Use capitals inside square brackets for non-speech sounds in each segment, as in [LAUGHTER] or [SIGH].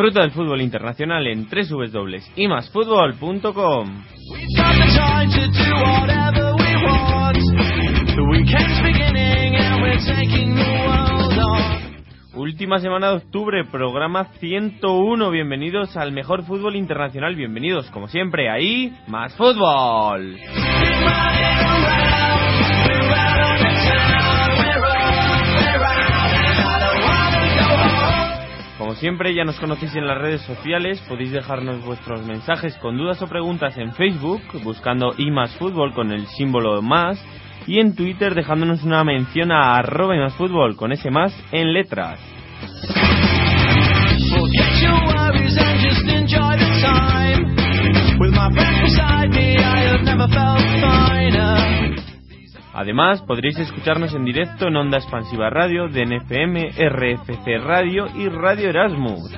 Disfruta del fútbol internacional en www.imasfutbol.com. Última semana de octubre, programa 101. Bienvenidos al mejor fútbol internacional. Bienvenidos, como siempre, ahí, más fútbol. Como siempre, ya nos conocéis en las redes sociales, podéis dejarnos vuestros mensajes con dudas o preguntas en Facebook, buscando fútbol con el símbolo más, y en Twitter dejándonos una mención a arroba más con ese más en letras. Además, podréis escucharnos en directo en Onda Expansiva Radio, DNFM, RFC Radio y Radio Erasmus.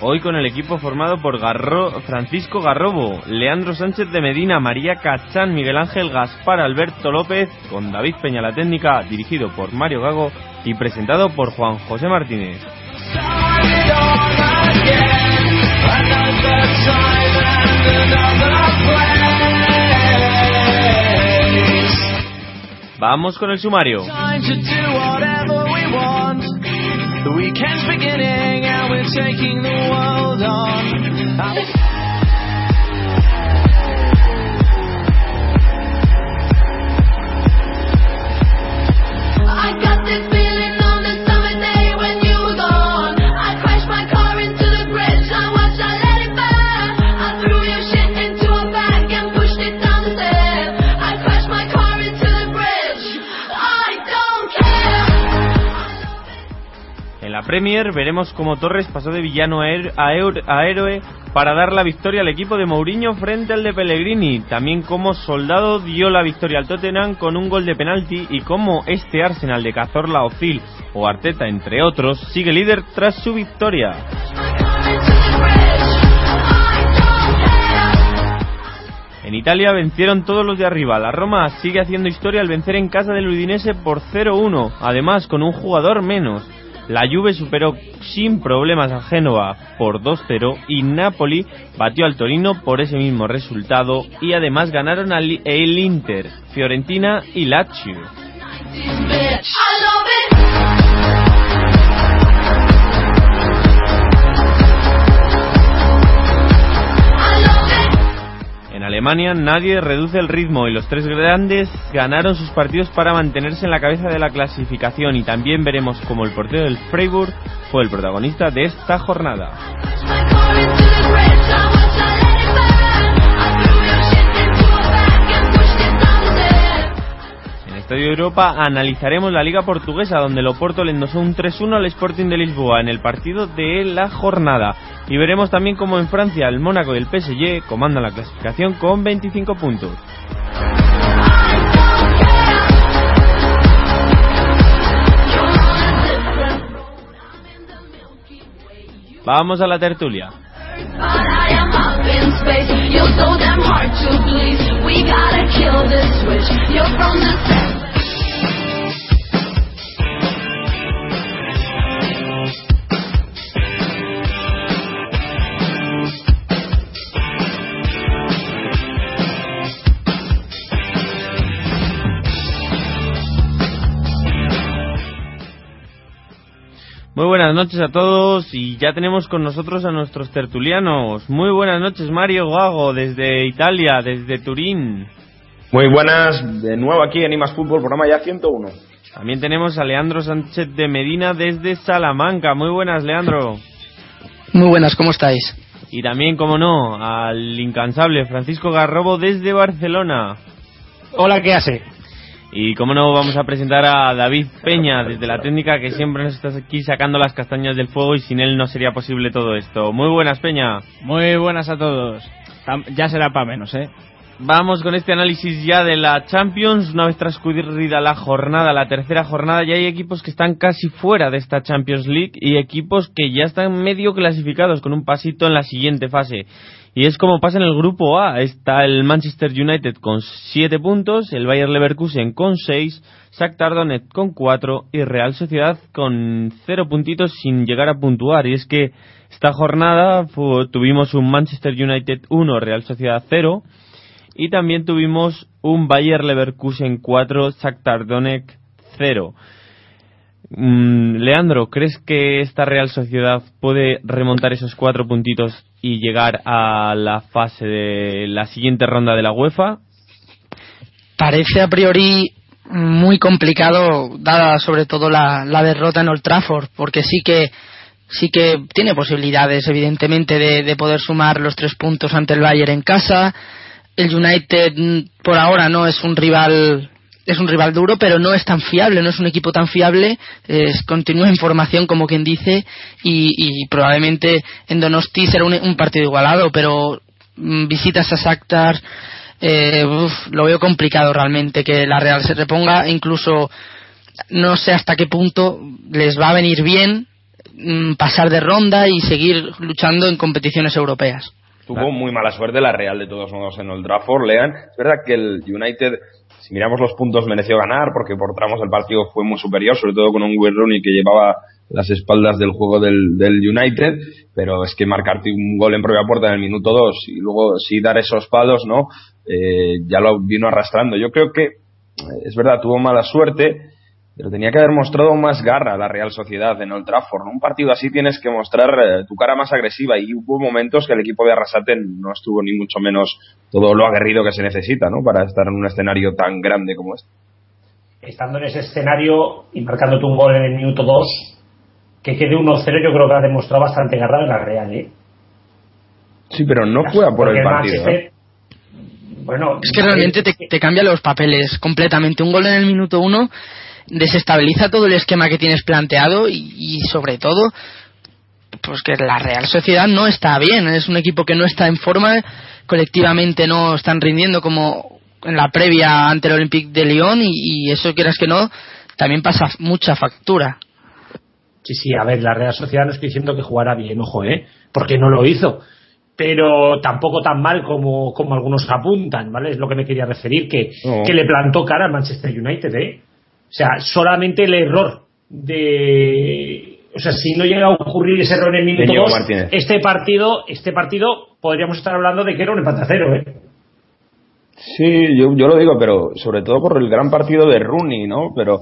Hoy con el equipo formado por Francisco Garrobo, Leandro Sánchez de Medina, María Cachán, Miguel Ángel Gaspar, Alberto López, con David Peña la técnica, dirigido por Mario Gago y presentado por Juan José Martínez. Vamos con el sumario. I got this En la Premier veremos cómo Torres pasó de villano a, héroe para dar la victoria al equipo de Mourinho frente al de Pellegrini. También cómo Soldado dio la victoria al Tottenham con un gol de penalti y cómo este Arsenal de Cazorla, Ozil o Arteta, entre otros, sigue líder tras su victoria. En Italia vencieron todos los de arriba. La Roma sigue haciendo historia al vencer en casa del Udinese por 0-1, además con un jugador menos. La Juve superó sin problemas a Génova por 2-0 y Napoli batió al Torino por ese mismo resultado y además ganaron al el Inter, Fiorentina y Lazio. Alemania nadie reduce el ritmo y los tres grandes ganaron sus partidos para mantenerse en la cabeza de la clasificación y también veremos cómo el portero del Freiburg fue el protagonista de esta jornada. Estadio Europa analizaremos la Liga Portuguesa donde el Oporto le endosó un 3-1 al Sporting de Lisboa en el partido de la jornada y veremos también cómo en Francia el Mónaco y el PSG comandan la clasificación con 25 puntos. Vamos a la tertulia. Space. You're so damn hard to please. We gotta kill this switch. You're from the Muy buenas noches a todos y ya tenemos con nosotros a nuestros tertulianos. Muy buenas noches Mario Gago desde Italia, desde Turín. Muy buenas, de nuevo aquí en Imas Fútbol, programa ya 101. También tenemos a Leandro Sánchez de Medina desde Salamanca. Muy buenas, Leandro. Muy buenas, ¿cómo estáis? Y también, como no, al incansable Francisco Garrobo desde Barcelona. Hola, ¿qué hace? Y como no, vamos a presentar a David Peña desde la técnica que siempre nos está aquí sacando las castañas del fuego y sin él no sería posible todo esto. Muy buenas, Peña. Muy buenas a todos. Ya será para menos, ¿eh? Vamos con este análisis ya de la Champions. Una vez transcurrida la jornada, la tercera jornada, ya hay equipos que están casi fuera de esta Champions League y equipos que ya están medio clasificados con un pasito en la siguiente fase. Y es como pasa en el grupo A. Está el Manchester United con 7 puntos, el Bayer Leverkusen con 6, Shakhtar Donetsk con 4 y Real Sociedad con 0 puntitos sin llegar a puntuar. Y es que esta jornada tuvimos un Manchester United 1, Real Sociedad 0. Y también tuvimos un Bayer Leverkusen 4, Shakhtar Donetsk 0. Mm, Leandro, ¿crees que esta Real Sociedad puede remontar esos cuatro puntitos y llegar a la fase de la siguiente ronda de la UEFA? Parece a priori muy complicado, dada sobre todo la, derrota en Old Trafford, porque sí que sí que tiene posibilidades, evidentemente, de, de poder sumar los tres puntos ante el Bayern en casa. El United mm, por ahora no es un rival es un rival duro, pero no es tan fiable, no es un equipo tan fiable. Es, continúa en formación, como quien dice, y, probablemente en Donosti será un, partido igualado, pero mm, visitas a Shakhtar, eh, lo veo complicado realmente que la Real se reponga, incluso no sé hasta qué punto les va a venir bien mm, pasar de ronda y seguir luchando en competiciones europeas. Tuvo muy mala suerte la Real de todos modos en Old Trafford, Lean. Es verdad que el United, si miramos los puntos, mereció ganar porque por tramos el partido fue muy superior, sobre todo con un Wayne Rooney que llevaba las espaldas del juego del, del United, pero es que marcarte un gol en propia puerta en el minuto 2 y luego sí dar esos palos, ¿no? Eh, ya lo vino arrastrando. Yo creo que, eh, es verdad, tuvo mala suerte, pero tenía que haber mostrado más garra la Real Sociedad en Old Trafford. Un partido así tienes que mostrar eh, tu cara más agresiva y hubo momentos que el equipo de Arrasate no estuvo ni mucho menos todo lo aguerrido que se necesita ¿no? para estar en un escenario tan grande como este. Estando en ese escenario y marcándote un gol en el minuto 2, que quede 1-0, yo creo que ha demostrado bastante garra en la Real, ¿eh? Sí, pero no fue a por Porque el partido. Manchester- ¿eh? Bueno, Es que realmente te, te cambia los papeles completamente. Un gol en el minuto uno desestabiliza todo el esquema que tienes planteado y, y sobre todo pues que la Real Sociedad no está bien. Es un equipo que no está en forma, colectivamente no están rindiendo como en la previa ante el Olympique de Lyon y, y eso quieras que no, también pasa mucha factura. Sí, sí, a ver, la Real Sociedad no estoy diciendo que jugara bien, ojo, ¿eh? Porque no lo hizo. Pero tampoco tan mal como, como algunos apuntan, ¿vale? Es lo que me quería referir, que, No. que le plantó cara al Manchester United, ¿eh? O sea, solamente el error de... O sea, si no llega a ocurrir ese error en el minuto Íñigo 2, Martínez. este partido, este partido podríamos estar hablando de que era un empate a cero, ¿eh? Sí, yo, yo lo digo, pero sobre todo por el gran partido de Rooney, ¿no? Pero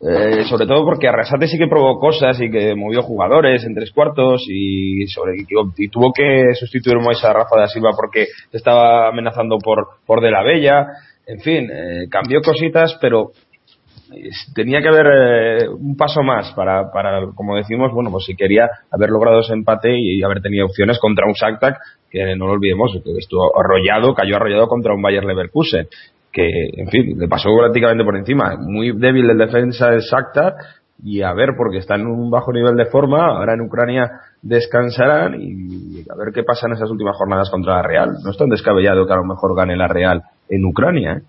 eh, sobre todo porque Arrasate sí que probó cosas y que movió jugadores en tres cuartos y, sobre, y, tuvo que sustituir Moisés a Rafa da Silva porque estaba amenazando por, por De la Bella. En fin, eh, cambió cositas, pero tenía que haber eh, un paso más para, para, como decimos, bueno, pues si quería haber logrado ese empate y, haber tenido opciones contra un Shakhtar que no lo olvidemos, que estuvo arrollado, cayó arrollado contra un Bayer Leverkusen, que, en fin, le pasó prácticamente por encima. Muy débil el defensa del Shakhtar y a ver, porque está en un bajo nivel de forma, ahora en Ucrania descansarán y a ver qué pasa en esas últimas jornadas contra la Real. No es tan descabellado que a lo mejor gane la Real en Ucrania, ¿eh?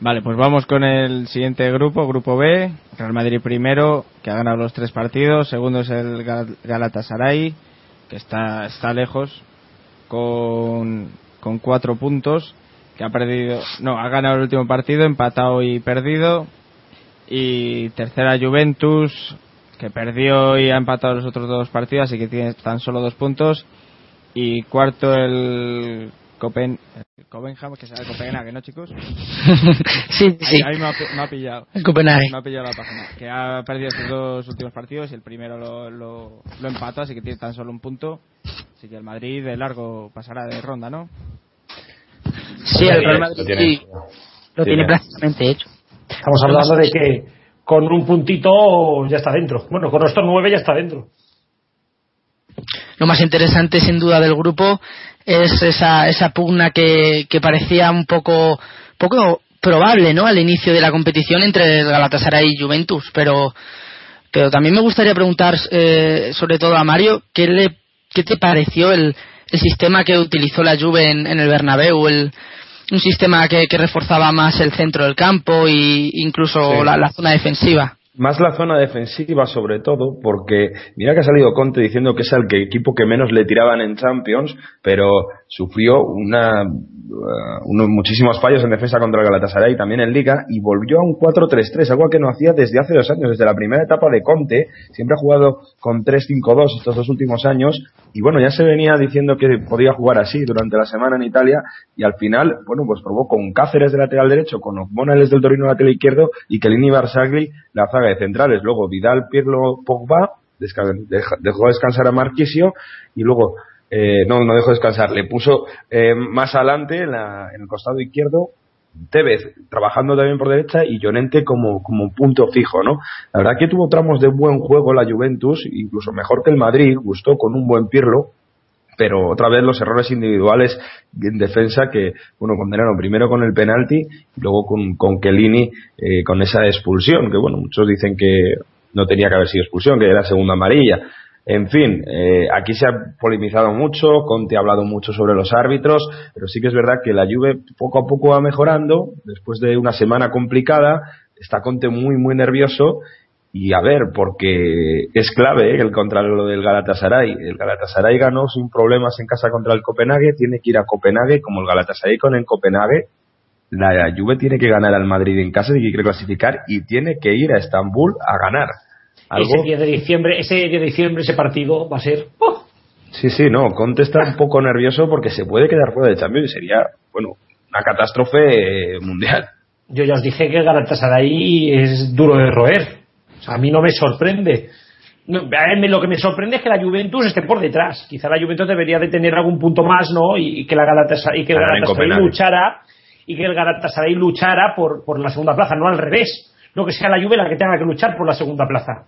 Vale, pues vamos con el siguiente grupo, grupo B. Real Madrid primero, que ha ganado los tres partidos. Segundo es el Gal- Galatasaray, que está, está lejos, con, con cuatro puntos, que ha perdido, no, ha ganado el último partido, empatado y perdido. Y tercera Juventus, que perdió y ha empatado los otros dos partidos, así que tiene tan solo dos puntos. Y cuarto el Copen, Copenhagen, que Copenhague, ¿no, chicos? sí, [LAUGHS] sí. Ahí, ahí me, ha, me ha pillado. El Copenhague. Me ha pillado la página. Que ha perdido sus dos últimos partidos y el primero lo, lo, lo empató, así que tiene tan solo un punto. Así que el Madrid de largo pasará de ronda, ¿no? Sí, el Real Madrid Lo tiene. sí, lo tiene prácticamente hecho. Estamos hablando de que con un puntito ya está dentro. Bueno, con estos nueve ya está dentro. Lo más interesante, sin duda, del grupo es esa, esa pugna que, que parecía un poco, poco probable, ¿no? Al inicio de la competición entre Galatasaray y Juventus, pero, pero también me gustaría preguntar, eh, sobre todo a Mario, ¿qué le, qué te pareció el, el sistema que utilizó la Juve en, en el Bernabéu, el, un sistema que, que reforzaba más el centro del campo e incluso Sí. la, la zona defensiva? Más la zona defensiva, sobre todo, porque mira que ha salido Conte diciendo que es el que- equipo que menos le tiraban en Champions, pero sufrió una, uh, unos muchísimos fallos en defensa contra el Galatasaray también en Liga y volvió a un 4-3-3, algo que no hacía desde hace dos años, desde la primera etapa de Conte. Siempre ha jugado con 3-5-2 estos dos últimos años y bueno, ya se venía diciendo que podía jugar así durante la semana en Italia y al final, bueno, pues probó con Cáceres de lateral derecho, con Morales del Torino lateral izquierdo y Kelini Barzagli la zaga de centrales. Luego Vidal, Pirlo, Pogba, dejó descansar a Marquisio y luego, eh, no, no dejó descansar, le puso eh, más adelante en, la- en el costado izquierdo Tevez trabajando también por derecha y Llorente como, como punto fijo, ¿no? La verdad que tuvo tramos de buen juego la Juventus, incluso mejor que el Madrid, gustó con un buen Pirlo, pero otra vez los errores individuales en defensa que, bueno, condenaron primero con el penalti y luego con, con Chiellini eh, con esa expulsión, que bueno, muchos dicen que no tenía que haber sido expulsión, que era segunda amarilla. En fin, eh, aquí se ha polemizado mucho, Conte ha hablado mucho sobre los árbitros, pero sí que es verdad que la Juve poco a poco va mejorando, después de una semana complicada, está Conte muy, muy nervioso y a ver, porque es clave ¿eh? el contra lo del Galatasaray. El Galatasaray ganó sin problemas en casa contra el Copenhague, tiene que ir a Copenhague, como el Galatasaray con el Copenhague. La Juve tiene que ganar al Madrid en casa y quiere clasificar y tiene que ir a Estambul a ganar. Algo, Ese 10 de diciembre, ese 10 de diciembre, ese partido va a ser. ¡oh! sí, sí, no, Conte está un poco nervioso porque se puede quedar fuera de Champions y sería, bueno, una catástrofe eh, mundial. Yo ya os dije que el Galatasaray es duro de roer. O sea, a mí no me sorprende. No, a mí lo que me sorprende es que la Juventus esté por detrás. Quizá la Juventus debería de tener algún punto más, ¿no? Y, y que la Galatasaray, y que el Galatasaray luchara y que el Galatasaray luchara por, por la segunda plaza, no al revés. No que sea la Juve la que tenga que luchar por la segunda plaza.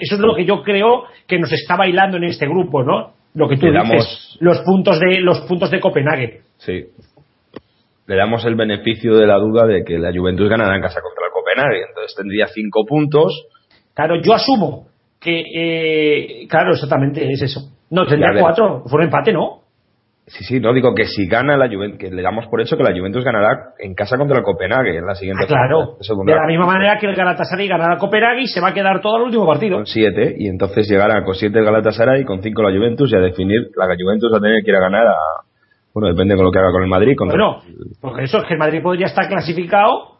Eso es lo que yo creo que nos está bailando en este grupo, ¿no? Lo que tú Le dices, damos- los puntos de los puntos de Copenhague. Sí. Le damos el beneficio de la duda de que la Juventus ganará en casa contra el Copenhague, entonces tendría cinco puntos. Claro, yo asumo que, eh, claro, exactamente es eso. No, tendría ver. cuatro, fue un empate, ¿no? Sí, sí, no digo que si gana la Juventus, que le damos por hecho que la Juventus ganará en casa contra el Copenhague en la siguiente Ah, claro. De la misma manera que el Galatasaray ganará a Copenhague y se va a quedar todo al último partido. con siete y entonces llegará con siete el Galatasaray y con cinco la Juventus y a definir la Juventus va a tener que ir a ganar a bueno depende con lo que haga con el Madrid contra Bueno, porque eso es que el Madrid podría estar clasificado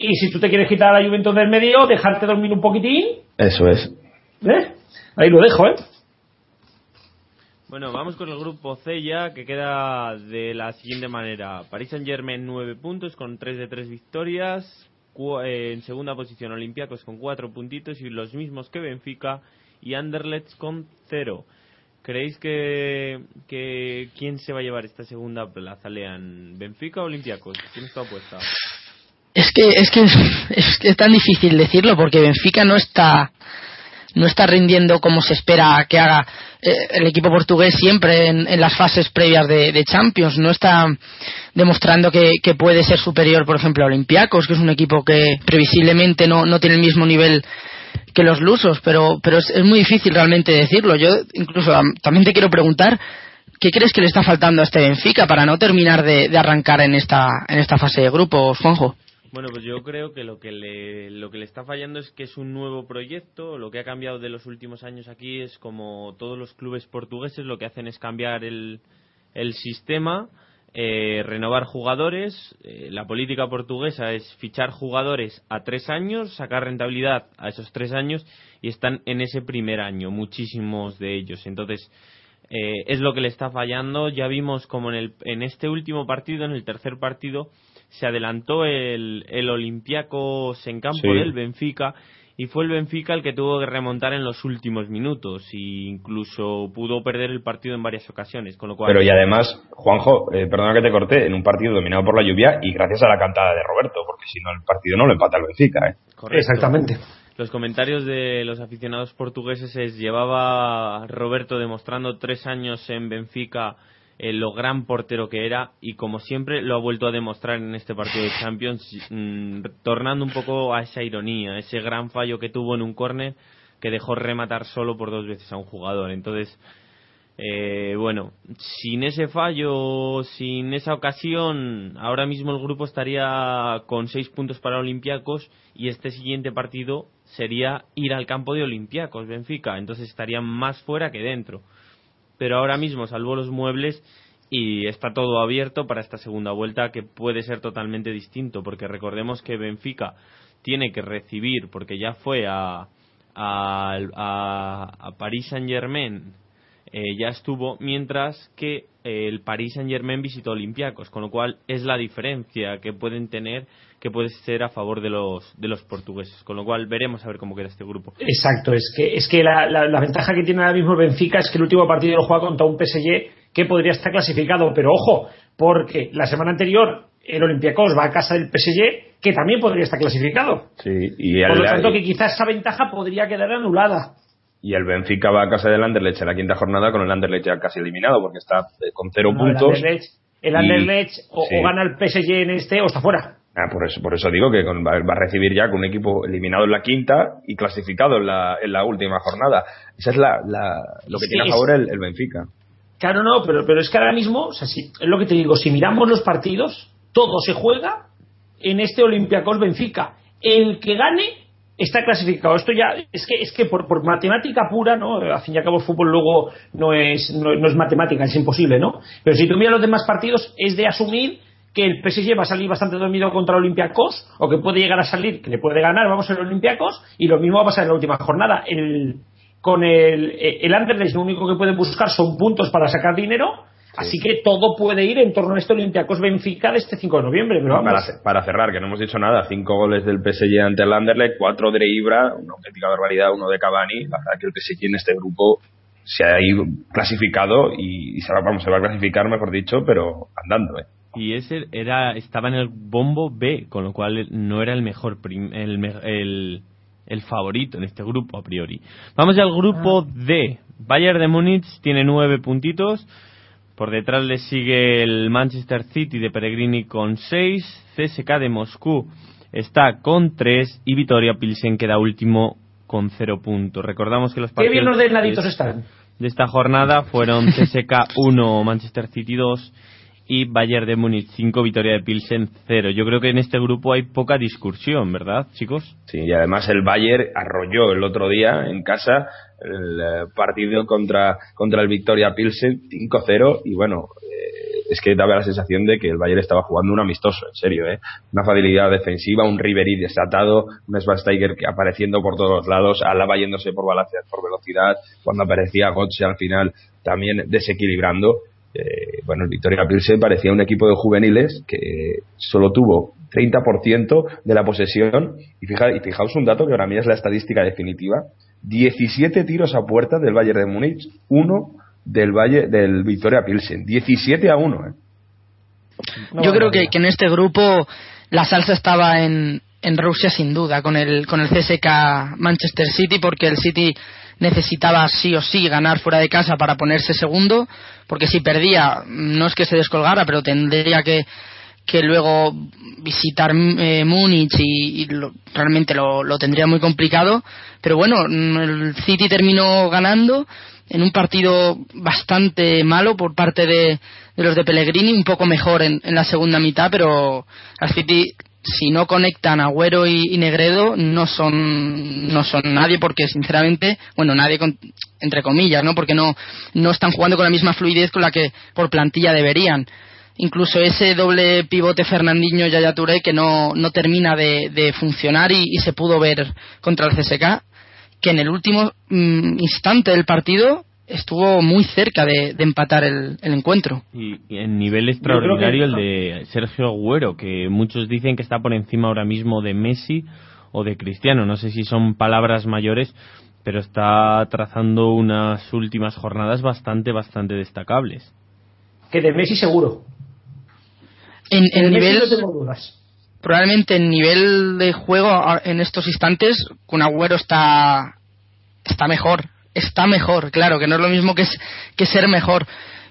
y si tú te quieres quitar a la Juventus del medio, dejarte dormir un poquitín, eso es ¿eh? Ahí lo dejo, ¿eh? Bueno, vamos con el grupo C ya, que queda de la siguiente manera. Paris Saint Germain 9 puntos con 3 de 3 victorias. Eh, en segunda posición Olympiacos con 4 puntitos y los mismos que Benfica y Anderlecht con 0. ¿Creéis que, que quién se va a llevar esta segunda plaza? Lean, ¿Benfica o Olympiacos? ¿Quién está apuesta? Es que, es que es es tan difícil decirlo porque Benfica no está no está rindiendo como se espera que haga eh, el equipo portugués siempre en, las fases previas de, Champions. No está demostrando que, puede ser superior, por ejemplo, a Olympiacos, que es un equipo que previsiblemente no, no tiene el mismo nivel que los lusos, pero, pero es, muy difícil realmente decirlo. Yo incluso am- también te quiero preguntar ¿qué crees que le está faltando a este Benfica para no terminar de, de arrancar en esta, en esta fase de grupos, Juanjo? Bueno, pues yo creo que lo que le lo que le está fallando es que es un nuevo proyecto. Lo que ha cambiado de los últimos años aquí es como todos los clubes portugueses lo que hacen es cambiar el, el sistema, eh, renovar jugadores. Eh, la política portuguesa es fichar jugadores a tres años, sacar rentabilidad a esos tres años y están en ese primer año muchísimos de ellos. Entonces eh, es lo que le está fallando. Ya vimos como en, el, en este último partido, en el tercer partido, se adelantó el, el Olympiacos en campo Sí. del Benfica y fue el Benfica el que tuvo que remontar en los últimos minutos e incluso pudo perder el partido en varias ocasiones, con lo cual Pero y además, Juanjo, eh, perdona que te corté, en un partido dominado por la lluvia y gracias a la cantada de Roberto, porque si no el partido no lo empata el Benfica. ¿eh? Correcto. Exactamente. Los comentarios de los aficionados portugueses es llevaba Roberto demostrando tres años en Benfica eh, lo gran portero que era y como siempre lo ha vuelto a demostrar en este partido de Champions, mm, tornando un poco a esa ironía, ese gran fallo que tuvo en un córner que dejó rematar solo por dos veces a un jugador. Entonces, eh, bueno, sin ese fallo, sin esa ocasión, ahora mismo el grupo estaría con seis puntos para Olympiacos y este siguiente partido sería ir al campo de Olympiacos, Benfica. Entonces estarían más fuera que dentro. Pero ahora mismo salvó los muebles y está todo abierto para esta segunda vuelta que puede ser totalmente distinto porque recordemos que Benfica tiene que recibir porque ya fue a, a, a, Paris Saint Germain eh, ya estuvo, mientras que el Paris Saint Germain visitó Olympiacos, con lo cual es la diferencia que pueden tener, que puede ser a favor de los, de los portugueses. Con lo cual veremos a ver cómo queda este grupo. Exacto, es que, es que la, la- la ventaja que tiene ahora mismo el Benfica es que el último partido lo juega contra un PSG que podría estar clasificado, pero ojo, porque la semana anterior el Olympiacos va a casa del PSG que también podría estar clasificado. Sí, y Por lo tanto, que quizás esa ventaja podría quedar anulada. Y el Benfica va a casa del Anderlecht en la quinta jornada con el Anderlecht ya casi eliminado porque está eh, con cero No, el puntos. Anderlecht, el y- Anderlecht o, sí. o gana el PSG en este o está fuera. Ah, por eso, por eso digo que con- va, va a recibir ya con un equipo eliminado en la quinta y clasificado en la, en la última jornada. Esa es la, la- lo que tiene a favor el, el Benfica. Claro, no, pero, pero es que ahora mismo, o sea, si- es lo que te digo, si miramos los partidos, todo se juega en este Olympiacos Benfica. El que gane está clasificado. Esto ya es que es que por, por matemática pura, ¿no? Al fin y al cabo el fútbol luego no es no, no es matemática, es imposible, ¿no? Pero si tú miras los demás partidos es de asumir que el PSG va a salir bastante dormido contra Olympiacos o que puede llegar a salir, que le puede ganar, vamos a Olympiacos y lo mismo va a pasar en la última jornada. El con el, el Anderlecht lo único que pueden buscar son puntos para sacar dinero, así que todo puede ir en torno a este Olympiacos Benfica de este 5 de noviembre, pero vamos. Para, para cerrar, que no hemos dicho nada, cinco goles del PSG ante el Anderlecht, cuatro de Ibra, una auténtica barbaridad, uno de Cavani. La verdad que el PSG en este grupo se ha ido clasificado y, y se, va, vamos, se va a clasificar, mejor dicho, pero andando. ¿eh? Y ese era estaba en el bombo B, con lo cual no era el mejor prim- el, el, el favorito en este grupo a priori. Vamos al grupo D. Bayern de Múnich tiene nueve puntitos. Por detrás le sigue el Manchester City de Pellegrini con seis. CSK de Moscú está con tres y Vitoria Pilsen queda último con cero puntos. Recordamos que los Qué partidos bien de- están. de esta jornada fueron CSK 1, Manchester City 2 y Bayern de Múnich 5, Vitoria de Pilsen 0. Yo creo que en este grupo hay poca discusión, ¿verdad, chicos? Sí, y además el Bayern arrolló el otro día en casa el eh, partido contra, contra el Victoria Pilsen 5-0 y bueno, eh, es que daba la sensación de que el Bayern estaba jugando un amistoso, en serio, ¿eh? Una facilidad defensiva, un Ribery desatado, un que apareciendo por todos lados, Alaba yéndose por, por velocidad, cuando aparecía Götze al final también desequilibrando. Eh, bueno, el Victoria Pilsen parecía un equipo de juveniles que solo tuvo 30% de la posesión. Y, fija, y fijaos un dato que para mí es la estadística definitiva. 17 tiros a puerta del Bayern de Múnich, uno del Valle del Victoria Pilsen, 17 a 1, ¿eh? No, Yo creo que en este grupo la salsa estaba en, en Rusia sin duda, con el, con el CSK Manchester City, porque el City necesitaba sí o sí ganar fuera de casa para ponerse segundo, porque si perdía, no es que se descolgara, pero tendría que, que luego visitar eh, Múnich y, y lo- realmente lo, lo tendría muy complicado. Pero bueno, mm, el City terminó ganando en un partido bastante malo por parte de, de los de Pellegrini, un poco mejor en, en la segunda mitad, pero al City si no conectan Agüero y, y Negredo no son no son nadie porque sinceramente bueno nadie con- entre comillas no porque no no están jugando con la misma fluidez con la que por plantilla deberían. Incluso ese doble pivote Fernandinho Yaya Touré que no, no termina de, funcionar y, se pudo ver contra el CSK que en el último mm, instante del partido estuvo muy cerca de, de empatar el, el encuentro Y, y en nivel extraordinario el de Sergio Agüero, que muchos dicen que está por encima ahora mismo de Messi o de Cristiano. No sé si son palabras mayores, pero está trazando unas últimas jornadas bastante, bastante destacables. Que de Messi seguro. En, De en Messi nivel, no tengo dudas. probablemente en nivel de juego a- en estos instantes, Kun Agüero está, está mejor. Está mejor, claro, que no es lo mismo que, es- que ser mejor.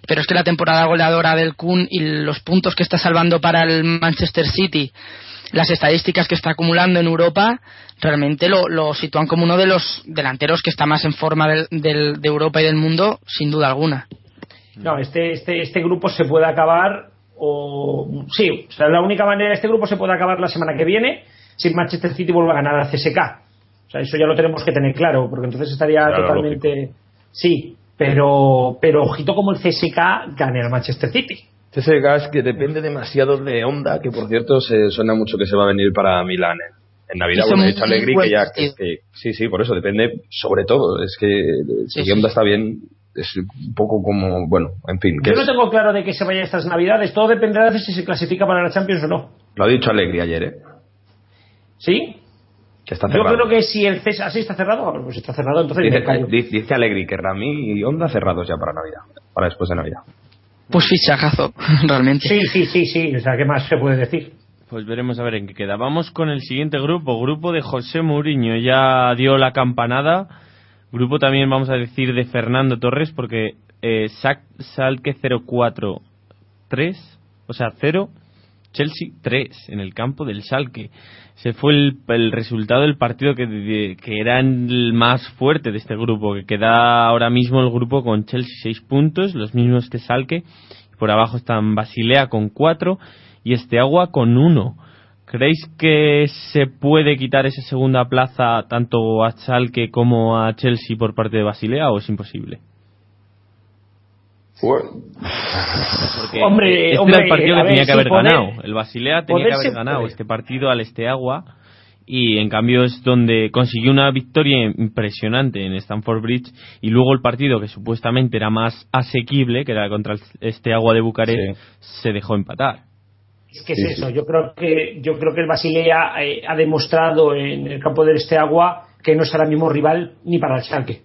Pero es que la temporada goleadora del Kun y los puntos que está salvando para el Manchester City, las estadísticas que está acumulando en Europa, realmente lo, sitúan como uno de los delanteros que está más en forma del- del- de Europa y del mundo, sin duda alguna. No, este, este, este grupo se puede acabar o sí, o sea, la única manera este grupo se puede acabar la semana que viene si Manchester City vuelve a ganar a CSK. O sea, eso ya lo tenemos que tener claro, porque entonces estaría Claro, totalmente sí, pero pero ojito como el CSK gane al Manchester City. Ese gas que depende demasiado de Honda, que por cierto se suena mucho que se va a venir para Milán en, en Navidad. Bueno, he dicho Alegri buen que ya que, sí, sí, por eso depende sobre todo. Es que si sí. Honda está bien, es un poco como, bueno, en fin. Yo no es- tengo claro de que se vaya estas Navidades, todo dependerá de si se clasifica para la Champions o no. Lo ha dicho Alegri ayer, ¿eh? ¿Sí? Que está Yo cerrado. creo que si el CSK así está cerrado, pues está cerrado, entonces Dice, dice- dice Alegri que Rami y Honda cerrados ya para Navidad, para después de Navidad. Pues fichajazo, [LAUGHS] realmente. Sí, sí, sí, sí, o sea, ¿qué más se puede decir? Pues veremos a ver en qué queda. Vamos con el siguiente grupo, grupo de José Mourinho. Ya dio la campanada. Grupo también vamos a decir de Fernando Torres porque eh, Salque 0-4-3, o sea 0, Chelsea 3 en el campo del Salque. Se fue el, el resultado del partido que, que era el más fuerte de este grupo, que queda ahora mismo el grupo con Chelsea 6 puntos, los mismos que Salque. Por abajo están Basilea con 4 y Esteagua con 1. ¿Creéis que se puede quitar esa segunda plaza tanto a Schalke como a Chelsea por parte de Basilea o es imposible? Porque [LAUGHS] Hombre, este hombre, era el partido que ver, tenía que haber poder- ganado. El Basilea tenía que haber ganado puede. este partido al Esteagua y en cambio es donde consiguió una victoria impresionante en Stamford Bridge y luego el partido que supuestamente era más asequible, que era contra el Esteagua de Bucarest, se dejó empatar. Es que Sí, es eso, yo creo que yo creo que el Basilea eh, ha demostrado en el campo del este agua que no es ahora mismo rival ni para el Schalke.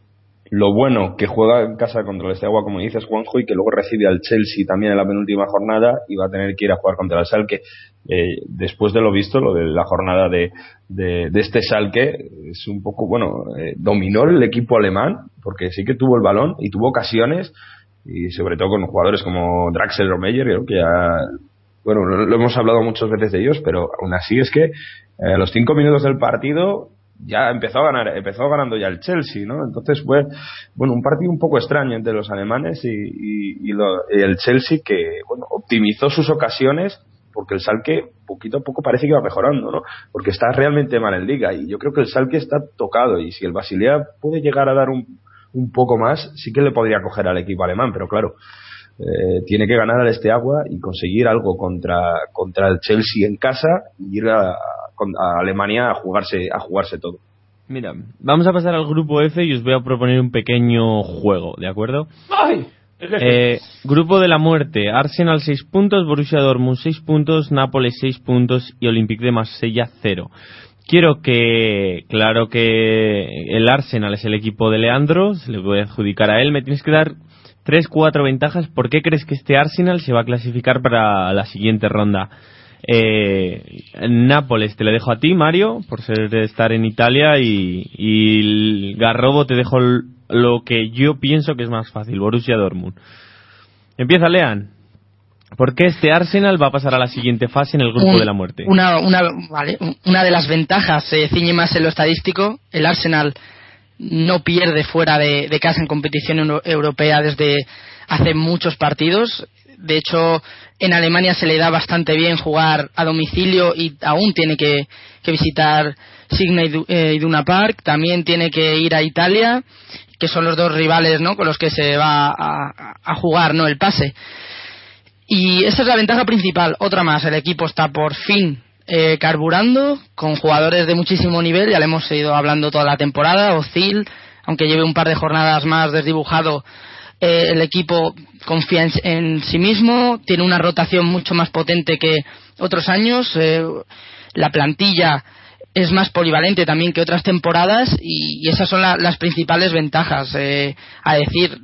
Lo bueno que juega en casa contra el Esteagua, como dices, Juanjo, y que luego recibe al Chelsea también en la penúltima jornada y va a tener que ir a jugar contra el Salque. Eh, después de lo visto, lo de la jornada de, de, este Salque, es un poco, bueno, eh, dominó el equipo alemán, porque sí que tuvo el balón y tuvo ocasiones, y sobre todo con jugadores como Draxler o Meyer, que ya, bueno, lo, lo hemos hablado muchas veces de ellos, pero aún así es que eh, a los cinco minutos del partido ya empezó a ganar, empezó ganando ya el Chelsea, ¿no? Entonces fue, bueno, un partido un poco extraño entre los alemanes y, y- lo- el Chelsea que, bueno, optimizó sus ocasiones porque el Salque poquito a poco parece que va mejorando, ¿no? Porque está realmente mal en liga y yo creo que el Salque está tocado y si el Basilea puede llegar a dar un, un poco más, sí que le podría coger al equipo alemán, pero claro, eh, tiene que ganar al este agua y conseguir algo contra, contra el Chelsea en casa y ir a, a Alemania a jugarse, a jugarse todo. Mira, vamos a pasar al grupo F y os voy a proponer un pequeño juego, ¿de acuerdo? ¡Ay! Eh, grupo de la muerte, Arsenal 6 puntos, Borussia Dortmund 6 puntos, Nápoles 6 puntos y Olympique de Marsella 0. Quiero que, claro que el Arsenal es el equipo de Leandro, se le puede adjudicar a él, me tienes que dar 3, 4 ventajas. ¿Por qué crees que este Arsenal se va a clasificar para la siguiente ronda? Eh, Nápoles te le dejo a ti, Mario, por ser estar en Italia y, y el Garrobo te dejo lo que yo pienso que es más fácil, Borussia Dortmund. Empieza, Lean. ¿Por qué este Arsenal va a pasar a la siguiente fase en el grupo Un- de la muerte? Una, una, vale, una de las ventajas se ciñe más en lo estadístico. El Arsenal no pierde fuera de, de casa en competición euro- europea desde hace muchos partidos. De hecho, en Alemania se le da bastante bien jugar a domicilio y aún tiene que, visitar Signa Idu- eh, Iduna Park. También tiene que ir a Italia, que son los dos rivales ¿no? con los que se va a, a jugar ¿no? el pase. Y esa es la ventaja principal. Otra más, el equipo está por fin eh, carburando con jugadores de muchísimo nivel. Ya le hemos ido hablando toda la temporada. Ozil, aunque lleve un par de jornadas más desdibujado, eh, el equipo confía en, sí mismo. Tiene una rotación mucho más potente que otros años. eh, la plantilla es más polivalente también que otras temporadas y, esas son la- las principales ventajas. Eh, a decir,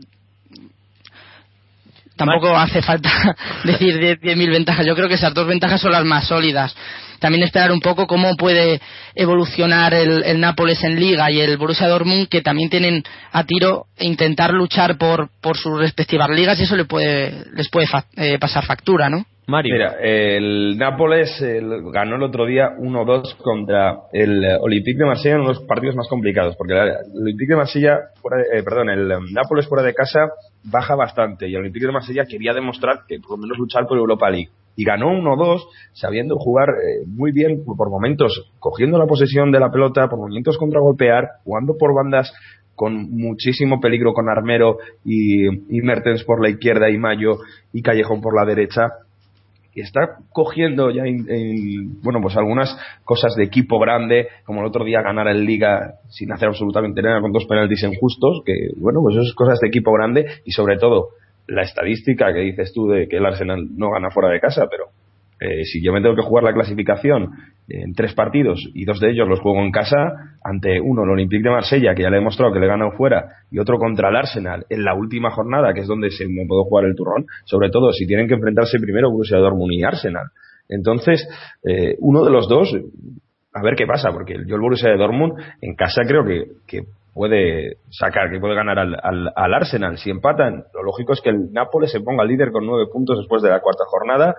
tampoco hace falta [LAUGHS] decir 10 10.000 ventajas. Yo creo que esas dos ventajas son las más sólidas. También esperar un poco cómo puede evolucionar el, el Nápoles en Liga y el Borussia Dortmund, que también tienen a tiro e intentar luchar por, por sus respectivas ligas y eso le puede, les puede fa- eh, pasar factura, ¿no? Mira, el Nápoles ganó el otro día 1-2 contra el Olympique de Marsella en uno de los partidos más complicados, porque el Olympique de Marsella, fuera de- eh, perdón, el eh, Nápoles fuera de casa baja bastante y el Olympique de Marsella quería demostrar que por lo menos luchar por Europa League. Y ganó 1-2 sabiendo jugar eh, muy bien por momentos cogiendo la posesión de la pelota, por momentos contragolpear, jugando por bandas con muchísimo peligro con Armero y, y Mertens por la izquierda y Mayo y Callejón por la derecha y está cogiendo ya in- bueno pues algunas cosas de equipo grande como el otro día ganar en liga sin hacer absolutamente nada con dos penaltis injustos que bueno pues eso es cosas de equipo grande y sobre todo la estadística que dices tú de que el Arsenal no gana fuera de casa pero eh, si yo me tengo que jugar la clasificación en tres partidos y dos de ellos los juego en casa ante uno el Olympique de Marsella que ya le he demostrado que le he fuera y otro contra el Arsenal en la última jornada que es donde se me puedo jugar el turrón sobre todo si tienen que enfrentarse primero Borussia Dortmund y Arsenal entonces eh, uno de los dos a ver qué pasa porque yo el Borussia de Dortmund en casa creo que, que puede sacar, que puede ganar al, al, al Arsenal. Si empatan, lo lógico es que el Nápoles se ponga líder con nueve puntos después de la cuarta jornada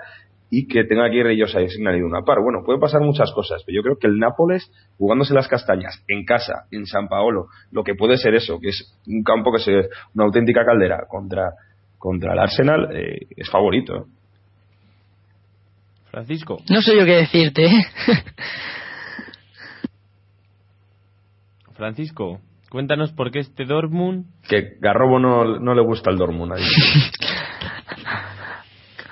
y que tenga que ir ellos a designar y una par. Bueno, puede pasar muchas cosas, pero yo creo que el Nápoles, jugándose las castañas en casa, en San Paolo, lo que puede ser eso, que es un campo que se una auténtica caldera contra, contra el Arsenal, eh, es favorito. Francisco. No sé yo qué decirte, ¿eh? [LAUGHS] Francisco, cuéntanos por qué este Dortmund. Que Garrobo no, no le gusta el Dortmund. ahí. [LAUGHS]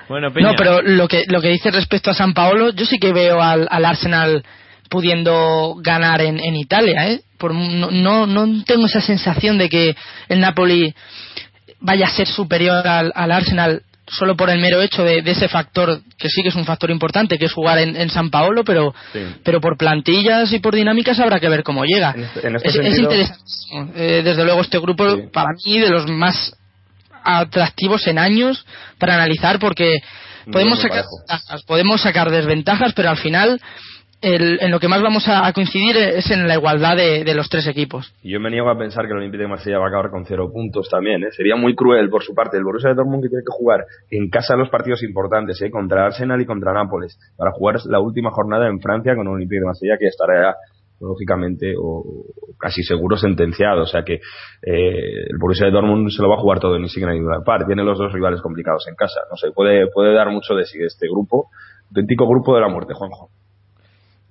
Bueno, Peña. No, pero lo que, lo que dice respecto a San Paolo, yo sí que veo al, al Arsenal pudiendo ganar en, en Italia, ¿eh? Por, no, no, no tengo esa sensación de que el Napoli vaya a ser superior al, al Arsenal solo por el mero hecho de, de ese factor, que sí que es un factor importante, que es jugar en, en San Paolo, pero, Sí. pero por plantillas y por dinámicas habrá que ver cómo llega. En este- en este es, es sentido- interesantísimo. Eh, desde luego este grupo, Sí. para mí, de los más atractivos en años para analizar porque podemos sacar ventajas, podemos sacar desventajas, pero al final el- en lo que más vamos a, a coincidir es en la igualdad de, de los tres equipos. Yo me niego a pensar que el Olympique de Marsella va a acabar con cero puntos también. ¿eh? Sería muy cruel por su parte. El Borussia de Dortmund que tiene que jugar en casa los partidos importantes, ¿eh? contra Arsenal y contra Nápoles, para jugar la última jornada en Francia con el Olympique de Marsella que estará lógicamente o casi seguro sentenciado. O sea que eh, el Borussia de Dortmund se lo va a jugar todo siquiera ni una par. Tiene los dos rivales complicados en casa. No sé, puede, puede dar mucho de sí este grupo. Auténtico grupo de la muerte, Juanjo.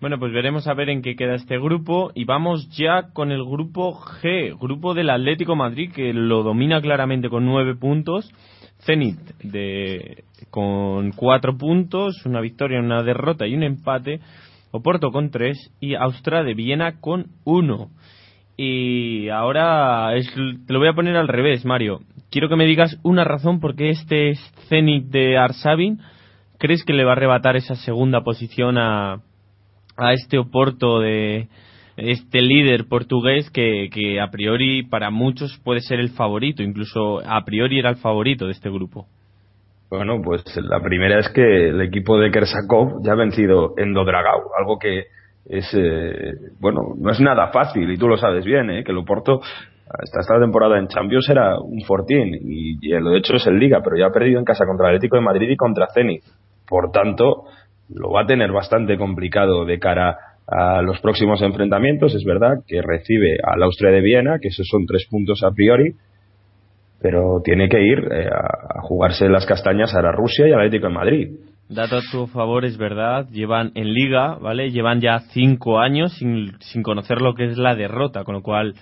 Bueno, pues veremos a ver en qué queda este grupo y vamos ya con el grupo G, grupo del Atlético Madrid que lo domina claramente con nueve puntos, Zenit de con cuatro puntos, una victoria, una derrota y un empate, Oporto con tres y Austria de Viena con uno. Y ahora es- te lo voy a poner al revés, Mario. Quiero que me digas una razón por qué este Zenit de Arsabin crees que le va a arrebatar esa segunda posición a, a este Oporto de este líder portugués que a priori para muchos puede ser el favorito, incluso a priori era el favorito de este grupo. Bueno, pues la primera es que el equipo de Kersakov ya ha vencido en Dodragao, algo que es, eh, bueno, no es nada fácil y tú lo sabes bien, ¿eh? que el Oporto hasta esta temporada en Champions era un fortín y, y lo hecho es en Liga, pero ya ha perdido en casa contra el Atlético de Madrid y contra Zenit. Por tanto, lo va a tener bastante complicado de cara a los próximos enfrentamientos. Es verdad que recibe al Austria de Viena, que esos son tres puntos a priori, pero tiene que ir eh, a, jugarse las castañas a la Rusia y al Atlético de Madrid. Dato a tu favor, es verdad, llevan en liga, ¿vale? Llevan ya cinco años sin, sin conocer lo que es la derrota, con lo cual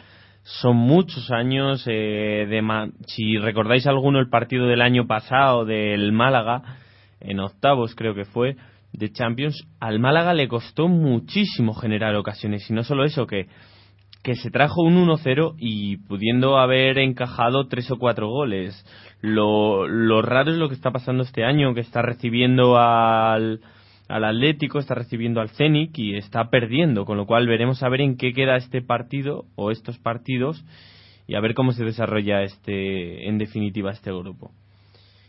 son muchos años eh, de ma- si recordáis alguno el partido del año pasado del Málaga en octavos creo que fue de Champions al Málaga le costó muchísimo generar ocasiones y no solo eso que que se trajo un 1-0 y pudiendo haber encajado tres o cuatro goles. Lo, lo raro es lo que está pasando este año, que está recibiendo al, al Atlético, está recibiendo al Zenit y está perdiendo, con lo cual veremos a ver en qué queda este partido o estos partidos y a ver cómo se desarrolla este en definitiva este grupo.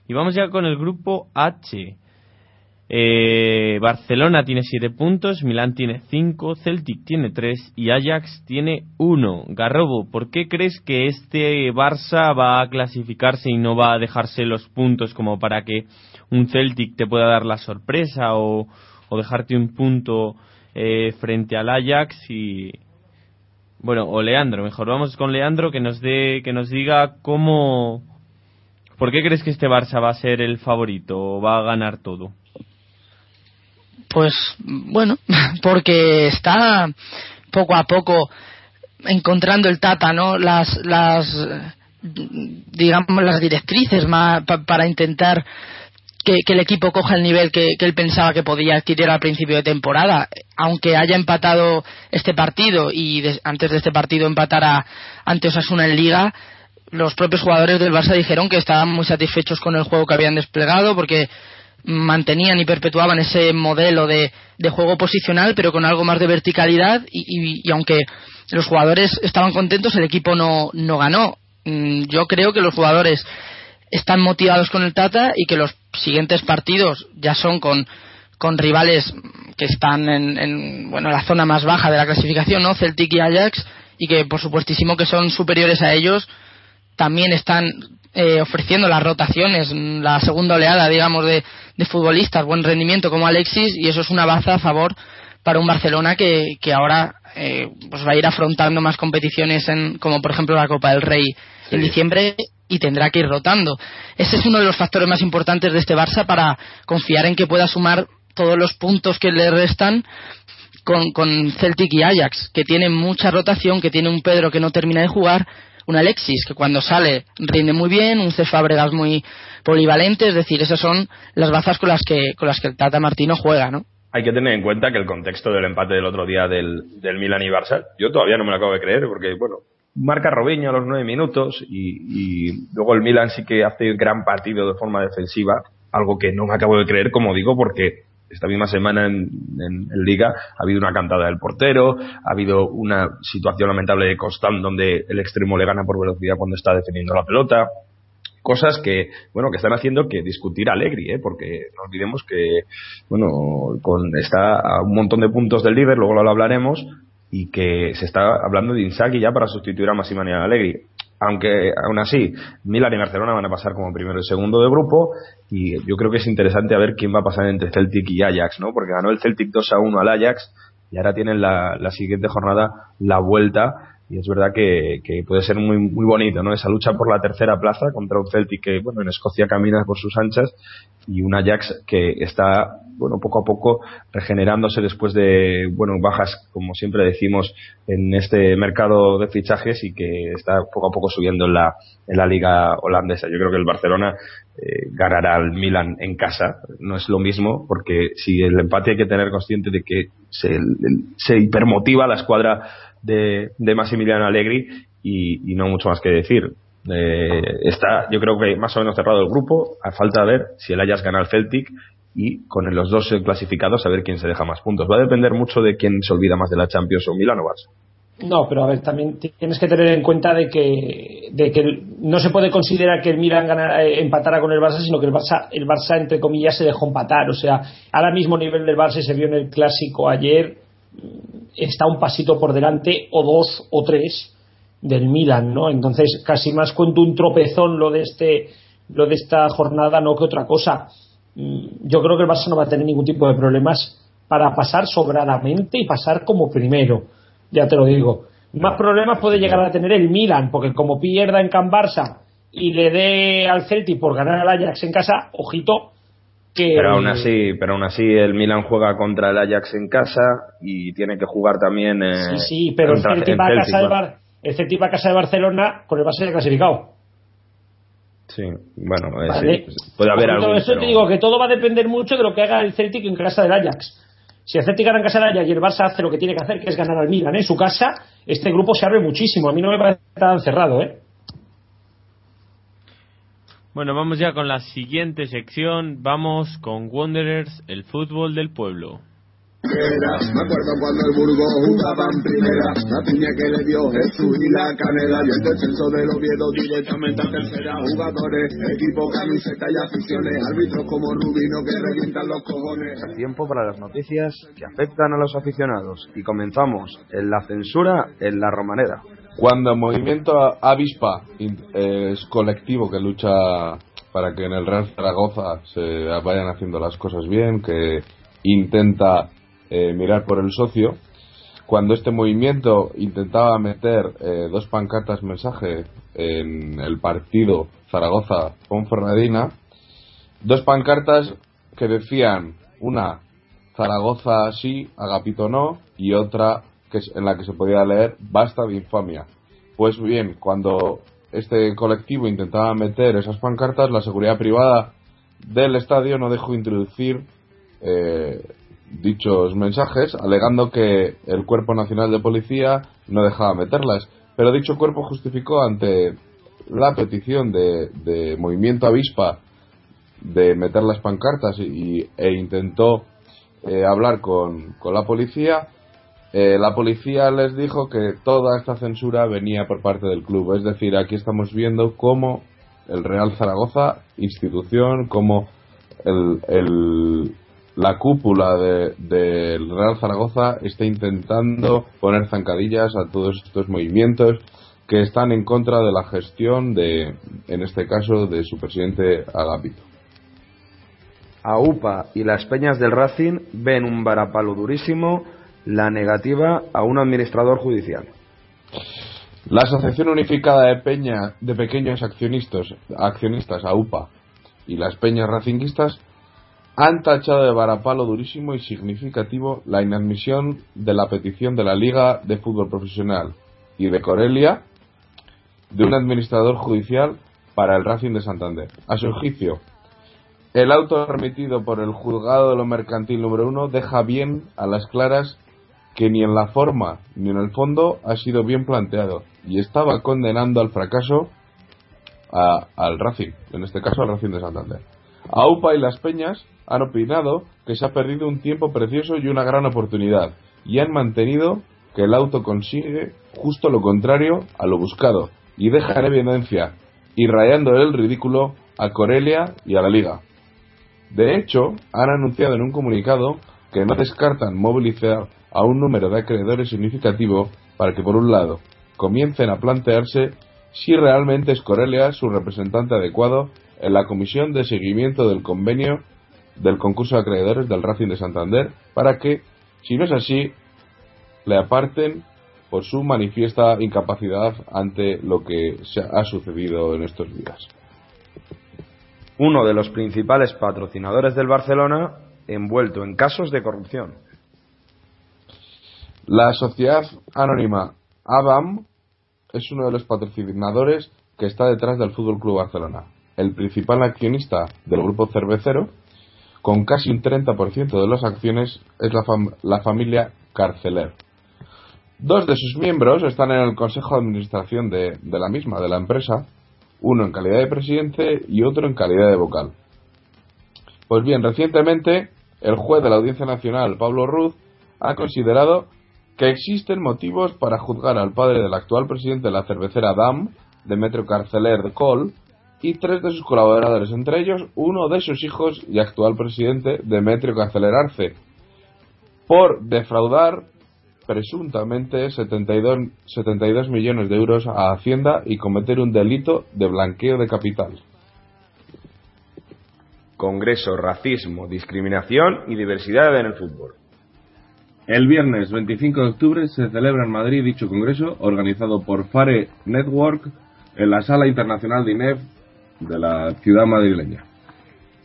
Y vamos ya con el grupo H. Eh, Barcelona tiene 7 puntos, Milán tiene 5, Celtic tiene 3 y Ajax tiene 1. Garrobo, ¿por qué crees que este Barça va a clasificarse y no va a dejarse los puntos como para que un Celtic te pueda dar la sorpresa o, dejarte un punto eh, frente al Ajax y bueno o Leandro mejor vamos con Leandro que nos dé que nos diga cómo por qué crees que este Barça va a ser el favorito o va a ganar todo Pues bueno, [LAUGHS] porque está poco a poco encontrando el Tata, ¿no? Las, las digamos, las directrices ma- pa- para intentar que, el equipo coja el nivel que, que él pensaba que podía adquirir al principio de temporada. Aunque haya empatado este partido y des- antes de este partido empatara ante Osasuna en Liga, los propios jugadores del Barça dijeron que estaban muy satisfechos con el juego que habían desplegado porque mantenían y perpetuaban ese modelo de, de juego posicional pero con algo más de verticalidad y, y- aunque los jugadores estaban contentos el equipo no, no ganó Mm, yo creo que los jugadores están motivados con el Tata y que los siguientes partidos ya son con, con rivales que están en, en, bueno, la zona más baja de la clasificación, ¿no? Celtic y Ajax, y que por supuestísimo que son superiores a ellos, también están eh, ofreciendo las rotaciones, mm, la segunda oleada, digamos, de, de futbolistas, buen rendimiento como Alexis, y eso es una baza a favor para un Barcelona que, que ahora eh, pues va a ir afrontando más competiciones en, como por ejemplo la Copa del Rey en diciembre y tendrá que ir rotando. Ese es uno de los factores más importantes de este Barça para confiar en que pueda sumar todos los puntos que le restan con, con Celtic y Ajax, que tienen mucha rotación, que tiene un Pedro que no termina de jugar, un Alexis que cuando sale rinde muy bien, un Cés Fábregas muy polivalente, es decir, esas son las bazas con las que, con las que el Tata Martino juega, ¿no? Hay que tener en cuenta que el contexto del empate del otro día del, del Milan y Barça, yo todavía no me lo acabo de creer, porque, bueno, marca Robinho a los nueve minutos y, y luego el Milan sí que hace gran partido de forma defensiva, algo que no me acabo de creer, como digo, porque esta misma semana en, en- Liga ha habido una cantada del portero, ha habido una situación lamentable de Costan donde el extremo le gana por velocidad cuando está defendiendo la pelota cosas que bueno que están haciendo que discutir a Allegri ¿eh? porque no olvidemos que bueno con está a un montón de puntos del líder luego lo hablaremos y que se está hablando de Inzaghi ya para sustituir a Massimiliano Allegri aunque aún así Milan y Barcelona van a pasar como primero y segundo de grupo y yo creo que es interesante a ver quién va a pasar entre Celtic y Ajax ¿no? porque ganó el Celtic 2 a 1 al Ajax y ahora tienen la, la siguiente jornada la vuelta y es verdad que, que puede ser muy muy bonito no esa lucha por la tercera plaza contra un Celtic que bueno en Escocia camina por sus anchas y un Ajax que está bueno poco a poco regenerándose después de bueno bajas como siempre decimos en este mercado de fichajes y que está poco a poco subiendo en la en la liga holandesa. Yo creo que el Barcelona eh, ganará al Milan en casa. No es lo mismo porque si el empate hay que tener consciente de que se, se hipermotiva la escuadra de, de Massimiliano Allegri y, no mucho más que decir. Eh, está, yo creo que más o menos cerrado el grupo, a falta ver si el Ajax gana al Celtic y con los dos clasificados a ver quién se deja más puntos. Va a depender mucho de quién se olvida más de la Champions o Milan o Barça. No, pero a ver, también tienes que tener en cuenta de que, de que no se puede considerar que el Milan ganara- eh, empatara con el Barça, sino que el Barça, el Barça, entre comillas, se dejó empatar. O sea, ahora mismo nivel del Barça se vio en el clásico ayer, está un pasito por delante, o dos, o tres, del Milan, ¿no? Entonces, casi más cuento un tropezón lo de este, lo de esta jornada, no que otra cosa. Mm, Yo creo que el Barça no va a tener ningún tipo de problemas para pasar sobradamente y pasar como primero. Ya te lo digo. Más problemas puede llegar a tener el Milan, porque como pierda en Can Barça y le dé al Celtic por ganar al Ajax en casa, ojito, que Pero aún así, pero aún así el Milan juega contra el Ajax en casa y tiene que jugar también eh, Sí, sí, pero el Celtic, va a casa de. Bar- el Celtic va a casa de Barcelona con el Barça ya clasificado. Sí, bueno, eh, ¿vale? sí, puede haber algo. Eso te digo que todo va a depender mucho de lo que haga el Celtic en casa del Ajax. Si el Celtic gana en casa del Ajax y el Barça hace lo que tiene que hacer, que es ganar al Milan en su casa, este grupo se abre muchísimo. A mí no me parece tan cerrado, ¿eh? Bueno, vamos ya con la siguiente sección. Vamos con Wanderers, el fútbol del pueblo. Era, Me acuerdo cuando el Burgos jugaba en primera, la piña que le dio Jesús y la canela y el descenso del Oviedo directamente a tercera. Jugadores, equipo, camiseta y aficiones, árbitros como Rubino que revientan los cojones. Tiempo para las noticias que afectan a los aficionados. Y comenzamos en la censura en la Romaneda. Cuando el movimiento Avispa eh, es colectivo que lucha para que en el Real Zaragoza se vayan haciendo las cosas bien, que intenta eh, mirar por el socio, cuando este movimiento intentaba meter eh, dos pancartas mensaje en el partido Zaragoza Ponferradina, dos pancartas que decían una Zaragoza sí, Agapito no, y otra que es- en la que se podía leer basta de infamia. Pues bien, cuando este colectivo intentaba meter esas pancartas, la seguridad privada del estadio no dejó introducir eh, dichos mensajes, alegando que el Cuerpo Nacional de Policía no dejaba meterlas. Pero dicho cuerpo justificó ante la petición de, de Movimiento Avispa de meter las pancartas y, e intentó eh, hablar con, con la policía, eh, la policía les dijo que toda esta censura venía por parte del club. Es decir, aquí estamos viendo cómo el Real Zaragoza, institución, como el, la cúpula de- del Real Zaragoza está intentando poner zancadillas a todos estos movimientos que están en contra de la gestión de, en este caso, de su presidente Agapito. A UPA y las peñas del Racing ven un varapalo durísimo la negativa a un administrador judicial. La Asociación Unificada de Peña de Pequeños Accionistas, accionistas AUPA y las peñas racinguistas han tachado de varapalo durísimo y significativo la inadmisión de la petición de la Liga de Fútbol Profesional y de Corelia de un administrador judicial para el Racing de Santander. A su juicio, el auto remitido por el juzgado de lo mercantil número uno deja bien a las claras que ni en la forma ni en el fondo ha sido bien planteado y estaba condenando al fracaso a- al Racing, en este caso al Racing de Santander. AUPA y las Peñas han opinado que se ha perdido un tiempo precioso y una gran oportunidad y han mantenido que el auto consigue justo lo contrario a lo buscado y deja en evidencia y rayando el ridículo a Corelia y a la Liga. De hecho, han anunciado en un comunicado que no descartan movilizar a un número de acreedores significativo para que, por un lado, comiencen a plantearse si realmente es Corelia su representante adecuado en la comisión de seguimiento del convenio del concurso de acreedores del Racing de Santander, para que, si no es así, le aparten por su manifiesta incapacidad ante lo que se ha sucedido en estos días. Uno de los principales patrocinadores del Barcelona envuelto en casos de corrupción. La sociedad anónima ABAM es uno de los patrocinadores que está detrás del Fútbol Club Barcelona. El principal accionista del grupo cervecero, con casi un 30% de las acciones, es la, fam- la familia Carceler. Dos de sus miembros están en el consejo de administración de, de la misma, de la empresa, uno en calidad de presidente y otro en calidad de vocal. Pues bien, recientemente el juez de la Audiencia Nacional, Pablo Ruz, ha considerado que existen motivos para juzgar al padre del actual presidente de la cervecera DAM, Demetrio Carceler de Col, y tres de sus colaboradores, entre ellos uno de sus hijos y actual presidente, Demetrio Carceler Arce, por defraudar presuntamente 72, 72 millones de euros a Hacienda y cometer un delito de blanqueo de capital. Congreso, racismo, discriminación y diversidad en el fútbol. El viernes 25 de octubre se celebra en Madrid dicho congreso organizado por Fare Network en la Sala Internacional de INEF de la ciudad madrileña.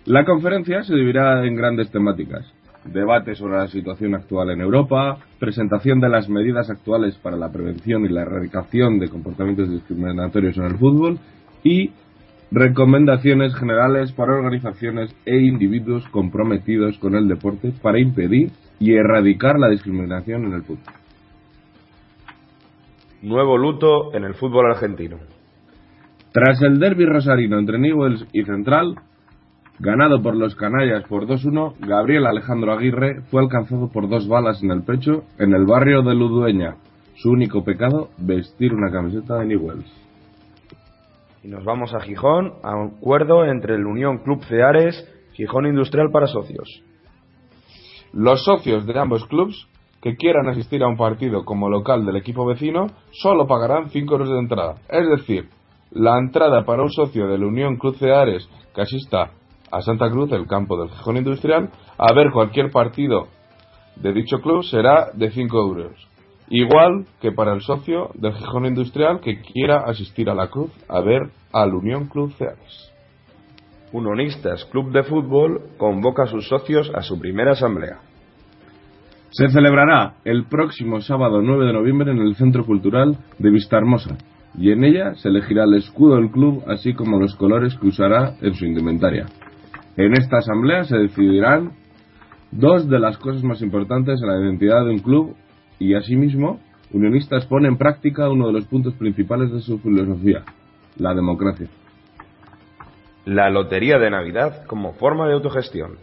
La conferencia se dividirá en grandes temáticas. Debate sobre la situación actual en Europa, presentación de las medidas actuales para la prevención y la erradicación de comportamientos discriminatorios en el fútbol y recomendaciones generales para organizaciones e individuos comprometidos con el deporte para impedir y erradicar la discriminación en el fútbol. Nuevo luto en el fútbol argentino. Tras el derby rosarino entre Newells y Central, ganado por los canallas por 2-1, Gabriel Alejandro Aguirre fue alcanzado por dos balas en el pecho en el barrio de Ludueña. Su único pecado, vestir una camiseta de Newells. Y nos vamos a Gijón, a un acuerdo entre el Unión Club Ceares, Gijón Industrial para socios. Los socios de ambos clubes que quieran asistir a un partido como local del equipo vecino solo pagarán 5 euros de entrada. Es decir, la entrada para un socio de la Unión Club Ceares que asista a Santa Cruz, el campo del Gijón Industrial, a ver cualquier partido de dicho club será de 5 euros. Igual que para el socio del Gijón Industrial que quiera asistir a la Cruz a ver al Unión Club Ceares. Unionistas Club de Fútbol convoca a sus socios a su primera asamblea. Se celebrará el próximo sábado 9 de noviembre en el Centro Cultural de Vistahermosa y en ella se elegirá el escudo del club así como los colores que usará en su indumentaria. En esta asamblea se decidirán dos de las cosas más importantes en la identidad de un club y asimismo Unionistas pone en práctica uno de los puntos principales de su filosofía, la democracia. La Lotería de Navidad como forma de autogestión.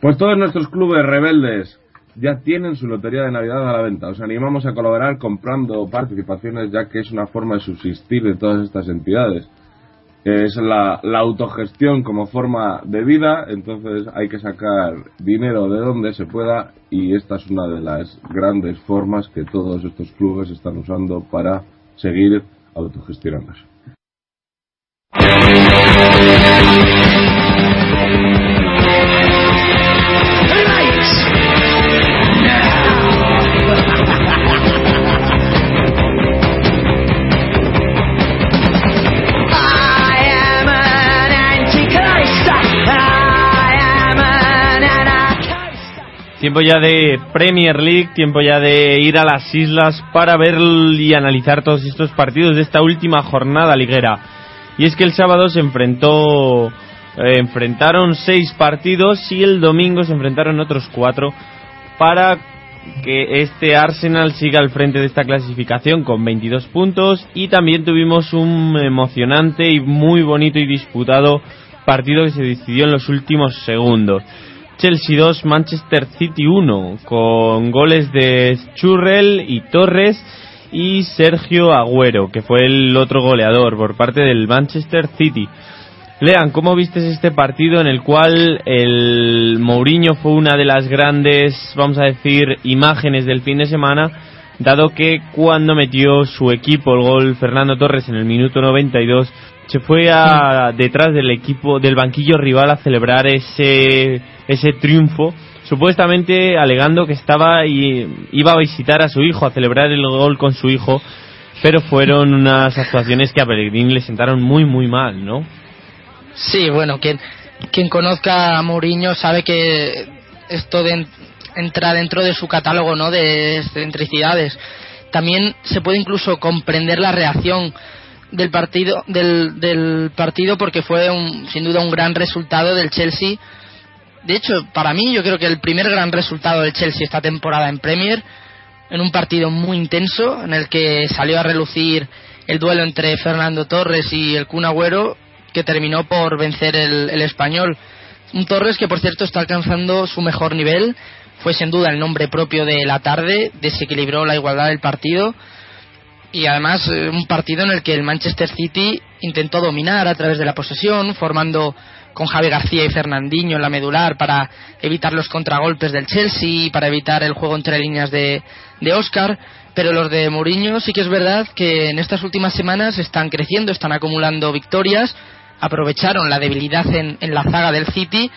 Pues todos nuestros clubes rebeldes ya tienen su lotería de Navidad a la venta. Os animamos a colaborar comprando participaciones ya que es una forma de subsistir de todas estas entidades. Es la, la autogestión como forma de vida, entonces hay que sacar dinero de donde se pueda y esta es una de las grandes formas que todos estos clubes están usando para seguir autogestionándose. Tiempo ya de Premier League, tiempo ya de ir a las islas para ver y analizar todos estos partidos de esta última jornada liguera. Y es que el sábado se enfrentó, eh, enfrentaron seis partidos y el domingo se enfrentaron otros cuatro para que este Arsenal siga al frente de esta clasificación con 22 puntos y también tuvimos un emocionante y muy bonito y disputado partido que se decidió en los últimos segundos. Chelsea 2, Manchester City 1, con goles de Churrell y Torres y Sergio Agüero, que fue el otro goleador por parte del Manchester City. Lean, ¿cómo viste este partido en el cual el Mourinho fue una de las grandes, vamos a decir, imágenes del fin de semana, dado que cuando metió su equipo el gol Fernando Torres en el minuto 92, se fue a, detrás del equipo, del banquillo rival a celebrar ese, ese triunfo, supuestamente alegando que estaba y iba a visitar a su hijo, a celebrar el gol con su hijo, pero fueron [LAUGHS] unas actuaciones que a Pellegrini le sentaron muy, muy mal, ¿no? Sí, bueno, quien, quien conozca a Mourinho sabe que esto de, entra dentro de su catálogo, ¿no? De excentricidades. También se puede incluso comprender la reacción del partido del, del partido porque fue un, sin duda un gran resultado del Chelsea. De hecho, para mí yo creo que el primer gran resultado del Chelsea esta temporada en Premier en un partido muy intenso en el que salió a relucir el duelo entre Fernando Torres y el Kun Agüero que terminó por vencer el, el español. Un Torres que por cierto está alcanzando su mejor nivel, fue sin duda el nombre propio de la tarde, desequilibró la igualdad del partido. Y además eh, un partido en el que el Manchester City intentó dominar a través de la posesión, formando con Javi García y Fernandinho en la medular para evitar los contragolpes del Chelsea y para evitar el juego entre líneas de, de Oscar. Pero los de Mourinho sí que es verdad que en estas últimas semanas están creciendo, están acumulando victorias, aprovecharon la debilidad en, en la zaga del City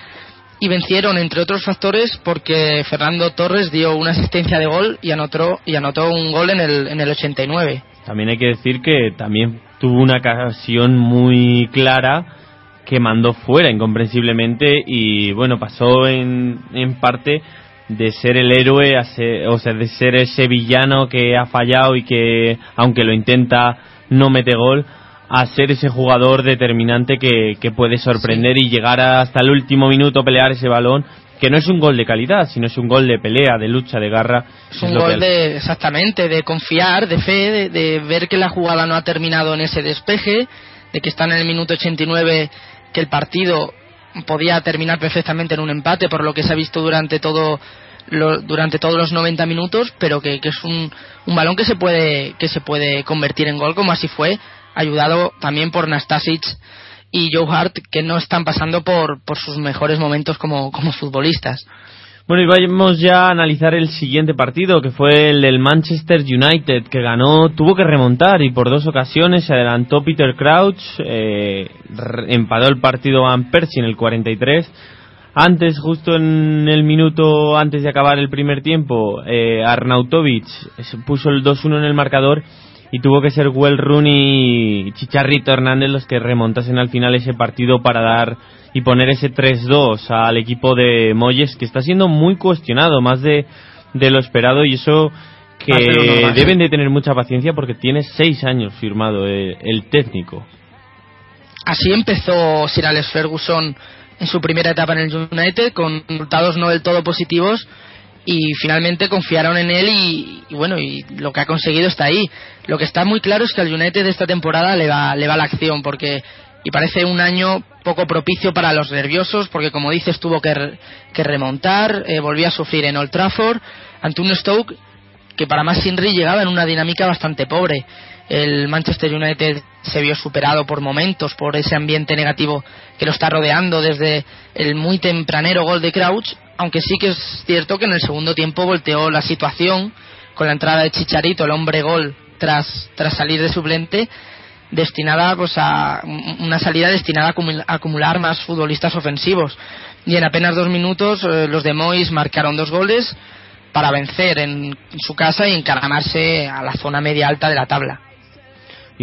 y vencieron entre otros factores porque Fernando Torres dio una asistencia de gol y anotó y anotó un gol en el en el 89. También hay que decir que también tuvo una ocasión muy clara que mandó fuera incomprensiblemente y bueno pasó en, en parte de ser el héroe a ser, o sea de ser ese villano que ha fallado y que aunque lo intenta no mete gol a ser ese jugador determinante que, que puede sorprender y llegar hasta el último minuto pelear ese balón que no es un gol de calidad, sino es un gol de pelea, de lucha, de garra. Es un gol de, exactamente, de confiar, de fe, de, de ver que la jugada no ha terminado en ese despeje, de que está en el minuto 89, que el partido podía terminar perfectamente en un empate, por lo que se ha visto durante todo lo- durante todos los 90 minutos, pero que, que es un, un balón que se puede que se puede convertir en gol, como así fue, ayudado también por Nastasic y Joe Hart, que no están pasando por, por sus mejores momentos como, como futbolistas. Bueno, y vamos ya a analizar el siguiente partido, que fue el del Manchester United, que ganó, tuvo que remontar y por dos ocasiones se adelantó Peter Crouch, eh, empató el partido Van Persie en el 43. Antes, justo en el minuto antes de acabar el primer tiempo, eh, Arnautovic se puso el 2-1 en el marcador y tuvo que ser Well Rooney y Chicharrito Hernández los que remontasen al final ese partido para dar y poner ese 3-2 al equipo de Moyes que está siendo muy cuestionado, más de, de lo esperado y eso que Ah, deben de tener mucha paciencia porque tiene seis años firmado eh, el técnico. Así empezó Sir Alex Ferguson en su primera etapa en el United con resultados no del todo positivos y finalmente confiaron en él y, bueno y lo que ha conseguido está ahí lo que está muy claro es que al United de esta temporada le va le va la acción porque y parece un año poco propicio para los nerviosos porque como dices tuvo que, que remontar eh, volvió a sufrir en Old Trafford ante un Stoke que para más Sinri llegaba en una dinámica bastante pobre. El Manchester United se vio superado por momentos por ese ambiente negativo que lo está rodeando desde el muy tempranero gol de Crouch, aunque sí que es cierto que en el segundo tiempo volteó la situación con la entrada de Chicharito, el hombre gol, tras, tras salir de suplente, destinada pues a una salida destinada a acumul- a acumular más futbolistas ofensivos. Y en apenas dos minutos eh, los de Mois marcaron dos goles para vencer en su casa y encaramarse a la zona media alta de la tabla.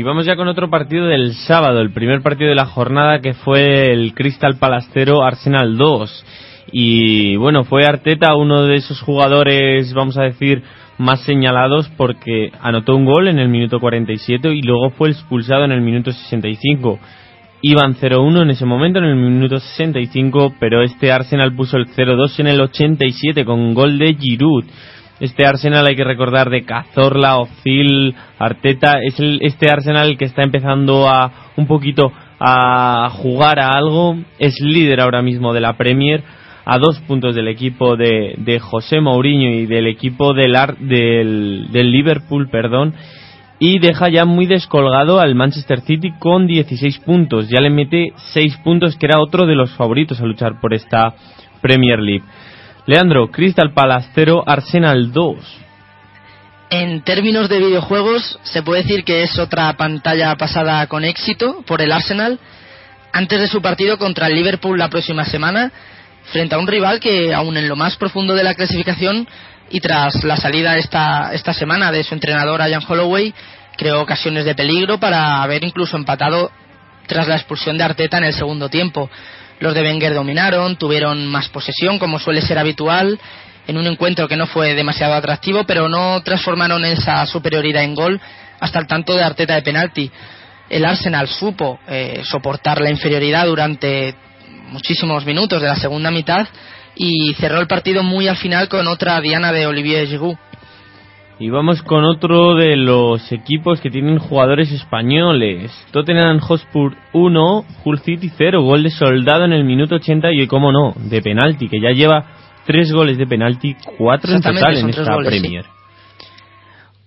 Y vamos ya con otro partido del sábado, el primer partido de la jornada que fue el Crystal Palastero Arsenal 2. Y bueno, fue Arteta uno de esos jugadores, vamos a decir, más señalados porque anotó un gol en el minuto 47 y luego fue expulsado en el minuto 65. Iban 0-1 en ese momento, en el minuto 65, pero este Arsenal puso el 0-2 en el 87 con un gol de Giroud. Este Arsenal hay que recordar de Cazorla, Ozil, Arteta, es el, este Arsenal que está empezando a un poquito a jugar a algo, es líder ahora mismo de la Premier, a dos puntos del equipo de, José Mourinho y del equipo del, Ar- del, del Liverpool, perdón, y deja ya muy descolgado al Manchester City con 16 puntos. Ya le mete 6 puntos, que era otro de los favoritos a luchar por esta Premier League. Leandro, Crystal Palace 0, Arsenal 2. En términos de videojuegos, se puede decir que es otra pantalla pasada con éxito por el Arsenal antes de su partido contra el Liverpool la próxima semana, frente a un rival que, aún en lo más profundo de la clasificación y tras la salida esta, esta semana de su entrenador Ian Holloway, creó ocasiones de peligro para haber incluso empatado tras la expulsión de Arteta en el segundo tiempo. Los de Wenger dominaron, tuvieron más posesión, como suele ser habitual, en un encuentro que no fue demasiado atractivo, pero no transformaron esa superioridad en gol hasta el tanto de Arteta de penalti. El Arsenal supo eh, soportar la inferioridad durante muchísimos minutos de la segunda mitad y cerró el partido muy al final con otra diana de Olivier Giroud. Y vamos con otro de los equipos que tienen jugadores españoles. Tottenham Hotspur 1, Hull City 0, gol de soldado en el minuto 80 y, como no, de penalti, que ya lleva tres goles de penalti, cuatro en total en esta goles, sí. Premier.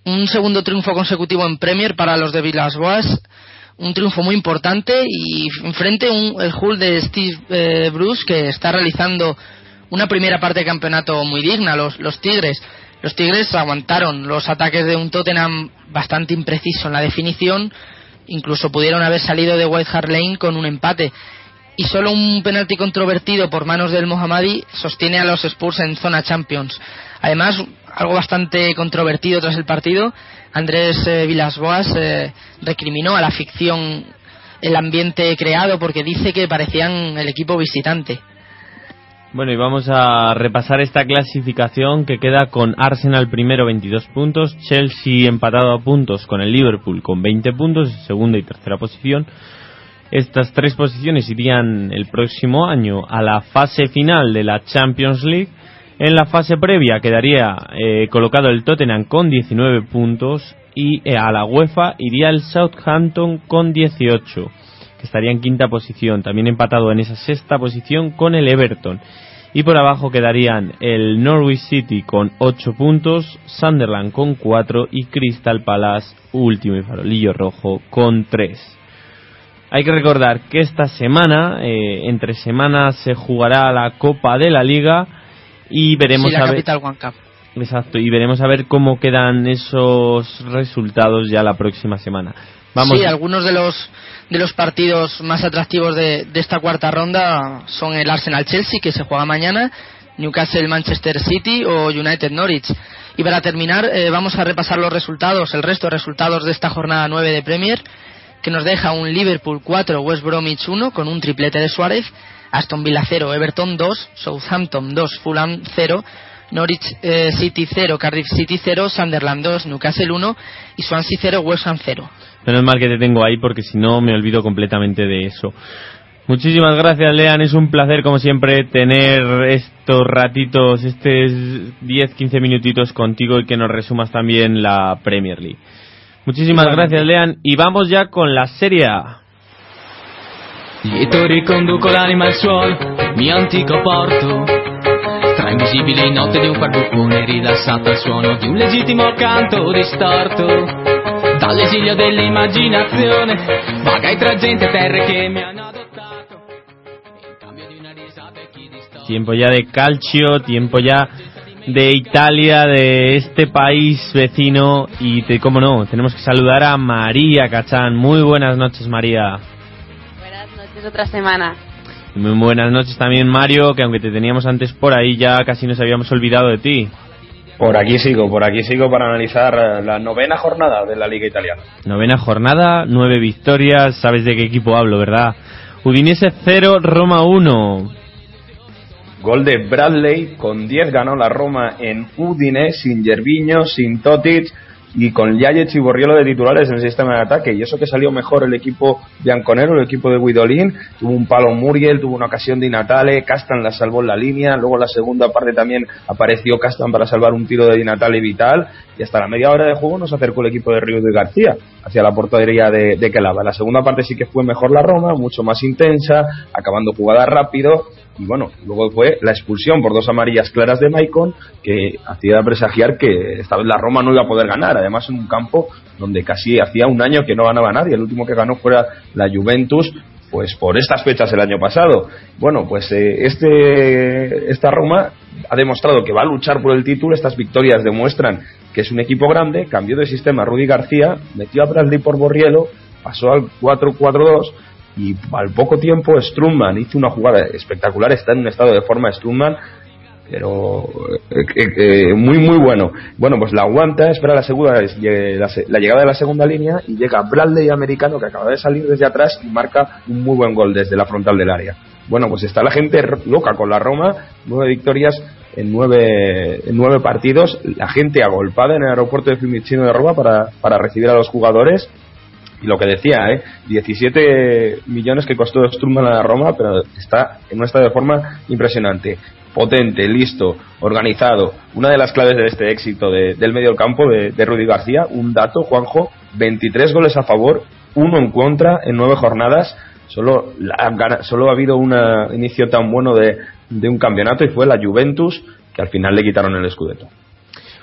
un segundo triunfo consecutivo en Premier para los de Villas-Boas, un triunfo muy importante y enfrente un, el Hull de Steve eh, Bruce que está realizando una primera parte de campeonato muy digna, los, los Tigres. Los Tigres aguantaron los ataques de un Tottenham bastante impreciso en la definición, incluso pudieron haber salido de White Hart Lane con un empate. Y solo un penalti controvertido por manos del Mohammadi sostiene a los Spurs en zona Champions. Además, algo bastante controvertido tras el partido, Andrés eh, Vilas-Boas eh, recriminó a la ficción el ambiente creado porque dice que parecían el equipo visitante. Bueno, y vamos a repasar esta clasificación que queda con Arsenal primero 22 puntos, Chelsea empatado a puntos con el Liverpool con 20 puntos, segunda y tercera posición. Estas tres posiciones irían el próximo año a la fase final de la Champions League. En la fase previa quedaría eh, colocado el Tottenham con 19 puntos y eh, a la UEFA iría el Southampton con 18, que estaría en quinta posición, también empatado en esa sexta posición con el Everton. Y por abajo quedarían el Norwich City con 8 puntos, Sunderland con 4 y Crystal Palace, último y farolillo rojo, con 3. Hay que recordar que esta semana, eh, entre semanas, se jugará la Copa de la Liga y veremos Sí, la a ver. Capital One Cup. Exacto, y veremos a ver cómo quedan esos resultados ya la próxima semana. Vamos, Sí, algunos de los de los partidos más atractivos de, de esta cuarta ronda son el Arsenal-Chelsea, que se juega mañana, Newcastle-Manchester City o United-Norwich. Y para terminar, eh, vamos a repasar los resultados, el resto de resultados de esta jornada 9 de Premier, que nos deja un Liverpool 4, West Bromwich 1, con un triplete de Suárez, Aston Villa 0, Everton 2, Southampton 2, Fulham 0, Norwich eh, City 0, Cardiff City 0, Sunderland 2, Newcastle 1 y Swansea 0, West Ham 0. Menos mal que te tengo ahí porque si no me olvido completamente de eso. Muchísimas gracias, Lean. Es un placer, como siempre, tener estos ratitos, estos 10-15 minutitos contigo y que nos resumas también la Premier League. Muchísimas Igualmente. gracias, Lean. Y vamos ya con la Serie A. Lieto riconduco l'anima al suolo, mio antico porto. Tra invisibile notte di un farbucone rilassato al suono di un legittimo canto distorto. Dall'esilio dell'immaginazione, vaga e tra gente e terre che mi hanno adottato. In cambio di una risata e chi distorce. Tiempo ya de calcio, tiempo ya de Italia, de este país vecino. Y, te, como no, tenemos que saludar a María Cachán. Muy buenas noches, María. Buenas noches, otra semana. Y Muy buenas noches también, Mario, que aunque te teníamos antes por ahí, ya casi nos habíamos olvidado de ti. Por aquí sigo, por aquí sigo para analizar eh, la novena jornada de la Liga Italiana. Novena jornada, nueve victorias. Sabes de qué equipo hablo, ¿verdad? Udinese 0, Roma 1. Gol de Bradley, con 10 ganó la Roma en Udine, sin Gerviño, sin Totic y con Yajic y de titulares en el sistema de ataque. Y eso que salió mejor el equipo bianconero, el equipo de Guidolín. Tuvo un palo Muriel, tuvo una ocasión de Natale, Castan la salvó en la línea. Luego la segunda parte también apareció Castan para salvar un tiro de Natale vital. Y hasta la media hora de juego nos acercó el equipo de Ríos de García hacia la portería de, de Kelava. La segunda parte sí que fue mejor la Roma, mucho más intensa, acabando jugadas rápido. Y bueno, luego fue la expulsión por dos amarillas claras de Maicon que hacía presagiar que esta vez la Roma no iba a poder ganar. Además, en un campo donde casi hacía un año que no ganaba nadie. El último que ganó fuera la Juventus, pues por estas fechas el año pasado. Bueno, pues eh, este esta Roma ha demostrado que va a luchar por el título. Estas victorias demuestran que es un equipo grande. Cambió de sistema Rudy García, metió a Bradley por Borrielo, pasó al 4-4-2 y al poco tiempo Strumman hizo una jugada espectacular. Está en un estado de forma Strumman pero eh, eh, eh, muy muy bueno bueno pues la aguanta espera la segunda eh, la, la llegada de la segunda línea y llega Bradley americano que acaba de salir desde atrás y marca un muy buen gol desde la frontal del área bueno pues está la gente loca con la Roma nueve victorias en nueve, en nueve partidos la gente agolpada en el aeropuerto de Fiumicino de Roma para, para recibir a los jugadores y lo que decía, ¿eh? 17 millones que costó Sturman a la Roma, pero está en un estado de forma impresionante. Potente, listo, organizado. Una de las claves de este éxito de- del medio campo de, de Rudy García, un dato, Juanjo, 23 goles a favor, uno en contra en nueve jornadas. Solo, solo ha habido un inicio tan bueno de, de un campeonato y fue la Juventus, que al final le quitaron el Scudetto.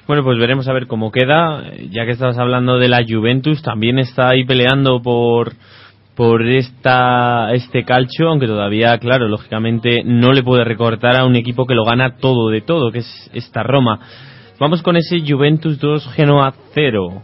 Bueno, pues veremos a ver cómo queda. Ya que estabas hablando de la Juventus, también está ahí peleando por por esta este calcio, aunque todavía, claro, lógicamente no le puede recortar a un equipo que lo gana todo de todo, que es esta Roma. Vamos con ese Juventus 2 Genoa 0.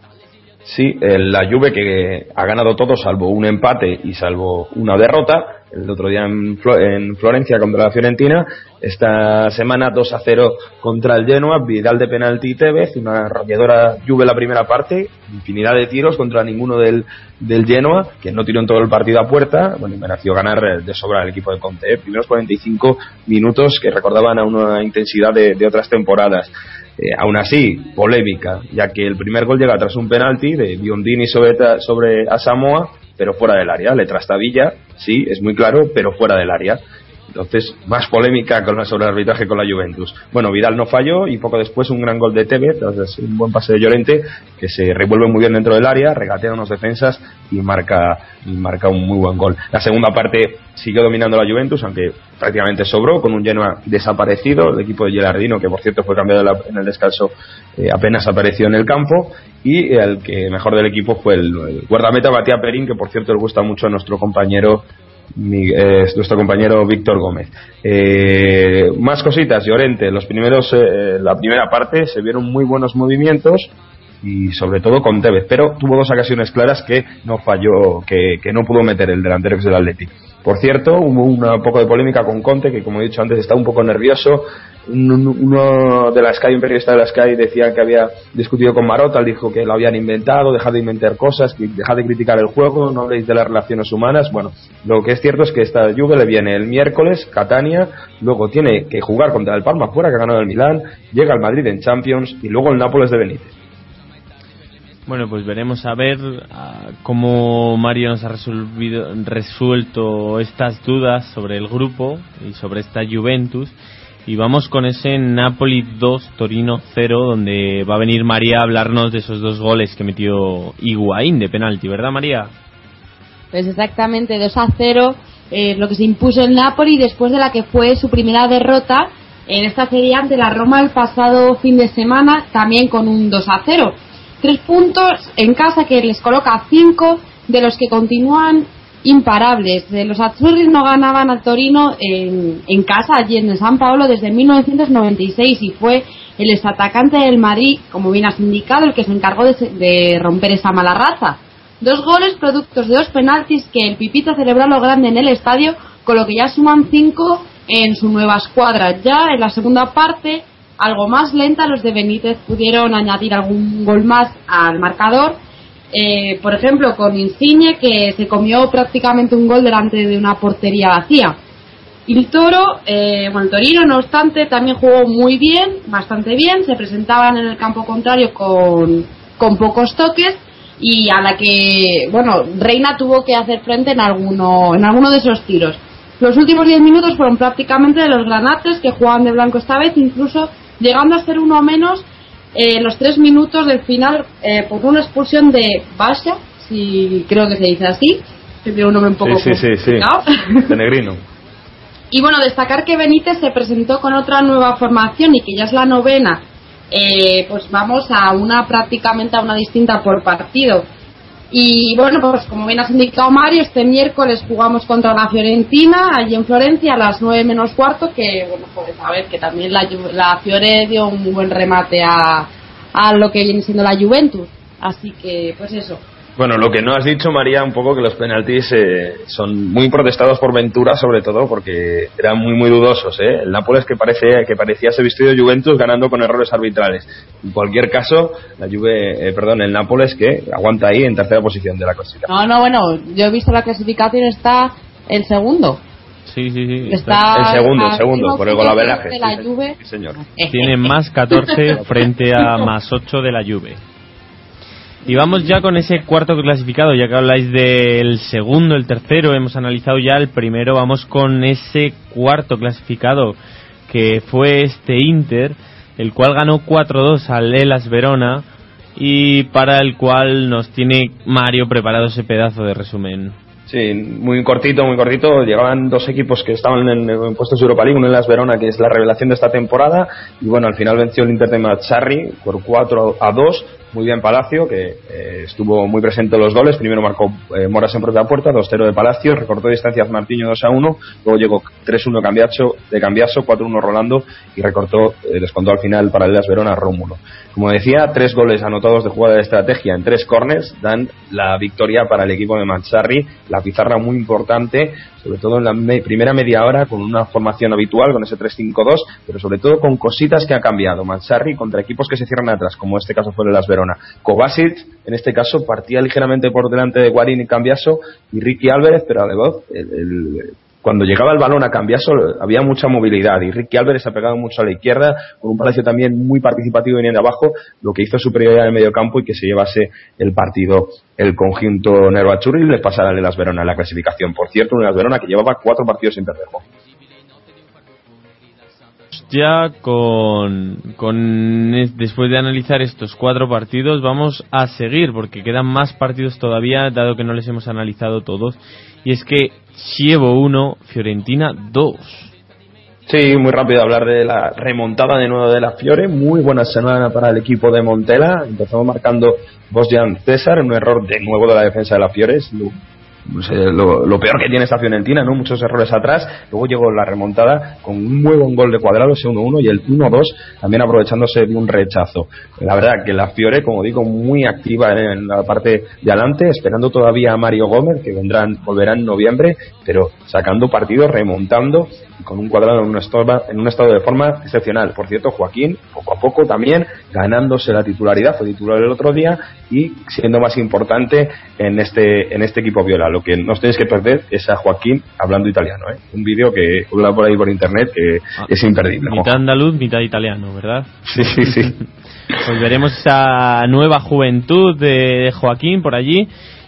Sí, el- la Juve que ha ganado todo salvo un empate y salvo una derrota. El otro día en, Flo- en Florencia contra la Fiorentina. Esta semana 2 a 0 contra el Genoa. Vidal de penalti y Tevez. Una rolladora Juve la primera parte. Infinidad de tiros contra ninguno del, del Genoa, que no tiró en todo el partido a puerta. Bueno, y mereció ganar eh, de sobra el equipo de Conte. ¿eh? Primeros 45 minutos que recordaban a una intensidad de, otras temporadas. Eh, aún así, polémica, ya que el primer gol llega tras un penalti de Biondini sobre, sobre Asamoah pero fuera del área. Le trastabilla, sí, es muy claro, pero fuera del área. Entonces, más polémica con sobre arbitraje con la Juventus. Bueno, Vidal no falló y poco después un gran gol de Tevez, un buen pase de Llorente, que se revuelve muy bien dentro del área, regatea unos defensas y marca, marca un muy buen gol. La segunda parte siguió dominando la Juventus, aunque prácticamente sobró, con un Genoa desaparecido, el equipo de Gerardino, que por cierto fue cambiado en el descanso, eh, apenas apareció en el campo, y el que mejor del equipo fue el, el guardameta Batia Perín, que por cierto le gusta mucho a nuestro compañero mi- eh, es nuestro compañero Víctor Gómez. Eh, más cositas, Llorente. Los primeros, eh, la primera parte se vieron muy buenos movimientos y sobre todo con Tevez, pero tuvo dos ocasiones claras que no falló, que, que no pudo meter el delantero que es del Atleti. Por cierto, hubo un poco de polémica con Conte, que como he dicho antes está un poco nervioso. Un- un- Uno de la Sky, un periodista de la Sky, decía que había discutido con Marota, dijo que lo habían inventado, dejad de inventar cosas, dejad de criticar el juego, no habléis de las relaciones humanas. Bueno, lo que es cierto es que esta Juve le viene el miércoles, Catania, luego tiene que jugar contra el Palma fuera, que ha ganado el Milán, llega al Madrid en Champions y luego el Nápoles de Benítez. Bueno, pues veremos a ver ah, cómo Mario nos ha resuelto estas dudas sobre el grupo y sobre esta Juventus. Y vamos con ese Napoli 2, Torino 0, donde va a venir María a hablarnos de esos dos goles que metió Higuaín de penalti, ¿verdad María? Pues exactamente 2 a 0, eh, lo que se impuso el Napoli después de la que fue su primera derrota en esta serie ante la Roma el pasado fin de semana, también con un 2 a 0. Tres puntos en casa que les coloca cinco de los que continúan imparables. Eh, Los azzurri no ganaban al Torino en, en casa allí en San Paolo desde 1996 y fue el exatacante del Madrid, como bien has indicado, el que se encargó de, de romper esa mala raza. Dos goles productos de dos penaltis que el Pipita celebró lo grande en el estadio, con lo que ya suman cinco en su nueva escuadra. Ya en la segunda parte, algo más lenta, los de Benítez pudieron añadir algún gol más al marcador. Eh, por ejemplo, con Insigne, que se comió prácticamente un gol delante de una portería vacía. Y el Toro, eh, bueno, el Torino, no obstante, también jugó muy bien, bastante bien. Se presentaban en el campo contrario con, con pocos toques y a la que, bueno, Reina tuvo que hacer frente en alguno, en alguno de esos tiros. Los últimos 10 minutos fueron prácticamente de los granates que jugaban de blanco esta vez, incluso llegando a ser uno menos eh, los tres minutos del final eh, por una expulsión de Basha, si creo que se dice así. que tiene un nombre un poco Sí, sí, sí. De Negrino. [LAUGHS] Y bueno, destacar que Benítez se presentó con otra nueva formación y que ya es la novena. Eh, pues vamos a una prácticamente a una distinta por partido. Y bueno, pues como bien has indicado Mario, este miércoles jugamos contra la Fiorentina, allí en Florencia, a las 9 menos cuarto, que bueno, pues a ver, que también la, la Fiore dio un buen remate a, a lo que viene siendo la Juventus. Así que, pues eso. Bueno, lo que no has dicho, María, un poco que los penaltis eh, son muy protestados por Ventura, sobre todo porque eran muy, muy dudosos. ¿eh? El Nápoles que, parece, que parecía ser vestido de Juventus ganando con errores arbitrales. En cualquier caso, la Juve, eh, perdón, el Nápoles que aguanta ahí en tercera posición de la clasificación. No, no, bueno, yo he visto la clasificación, está el segundo. Sí, sí, sí. Está el segundo, el segundo, por el golaveraje. de la sí, Juve. sí, señor. Tiene más 14 [LAUGHS] frente a más 8 de la Juve. Y vamos ya con ese cuarto clasificado, ya que habláis del segundo, el tercero, hemos analizado ya el primero, vamos con ese cuarto clasificado, que fue este Inter, el cual ganó 4-2 al Elas Verona, y para el cual nos tiene Mario preparado ese pedazo de resumen. Sí, muy cortito, muy cortito. Llegaban dos equipos que estaban en, puestos de Europa League, uno en Las Verona, que es la revelación de esta temporada, y bueno, al final venció el Inter de Mazzarri por 4 a 2. Muy bien Palacio, que eh, estuvo muy presente en los goles. Primero marcó eh, Moras en propia puerta, 2-0 de Palacio, recortó distancias Martiño 2 a 1, luego llegó 3-1 Cambiaso, de Cambiaso, 4-1 Rolando y recortó, eh, descontó al final para Las Verona Rómulo. Como decía, tres goles anotados de jugada de estrategia en tres corners dan la victoria para el equipo de Mazzarri, la pizarra muy importante, sobre todo en la me- primera media hora con una formación habitual, con ese 3-5-2, pero sobre todo con cositas que ha cambiado. Mazzarri contra equipos que se cierran atrás, como este caso fue el Las Verona. Kovacic, en este caso, partía ligeramente por delante de Guarín y Cambiaso y Ricky Álvarez, pero además el, el- cuando llegaba el balón a Cambiaso había mucha movilidad y Ricky Álvarez ha pegado mucho a la izquierda con un Palacio también muy participativo viniendo abajo, lo que hizo superioridad en el medio campo y que se llevase el partido el conjunto Nervachurri y les pasara el Las Verona en la clasificación. Por cierto, Las Verona que llevaba cuatro partidos sin perder. Ya con, con es- después de analizar estos cuatro partidos vamos a seguir porque quedan más partidos todavía dado que no les hemos analizado todos y es que Chievo 1 Fiorentina 2 Sí, muy rápido hablar de la remontada de nuevo de la Fiore. Muy buena semana para el equipo de Montela. Empezamos marcando Bosjan César, un error de nuevo de la defensa de la Fiore. Lo, peor que tiene esta Fiorentina, ¿no? Muchos errores atrás. Luego llegó la remontada con un muy buen gol de cuadrado, ese 1-1 y el 1-2 también aprovechándose de un rechazo. La verdad que la Fiore, como digo, muy activa en la parte de adelante, esperando todavía a Mario Gómez, que vendrán, volverá en noviembre, pero sacando partidos, remontando con un cuadrado en un, estado, en un estado de forma excepcional. Por cierto, Joaquín, poco a poco también, ganándose la titularidad, fue titular el otro día y siendo más importante en este, en este equipo viola. Lo que no os tenéis que perder es a Joaquín hablando italiano, ¿eh? Un vídeo que habla por ahí por internet que es imperdible. mitad andaluz mitad italiano ¿verdad? Sí, sí, sí. [LAUGHS] Pues veremos esa nueva juventud de Joaquín por allí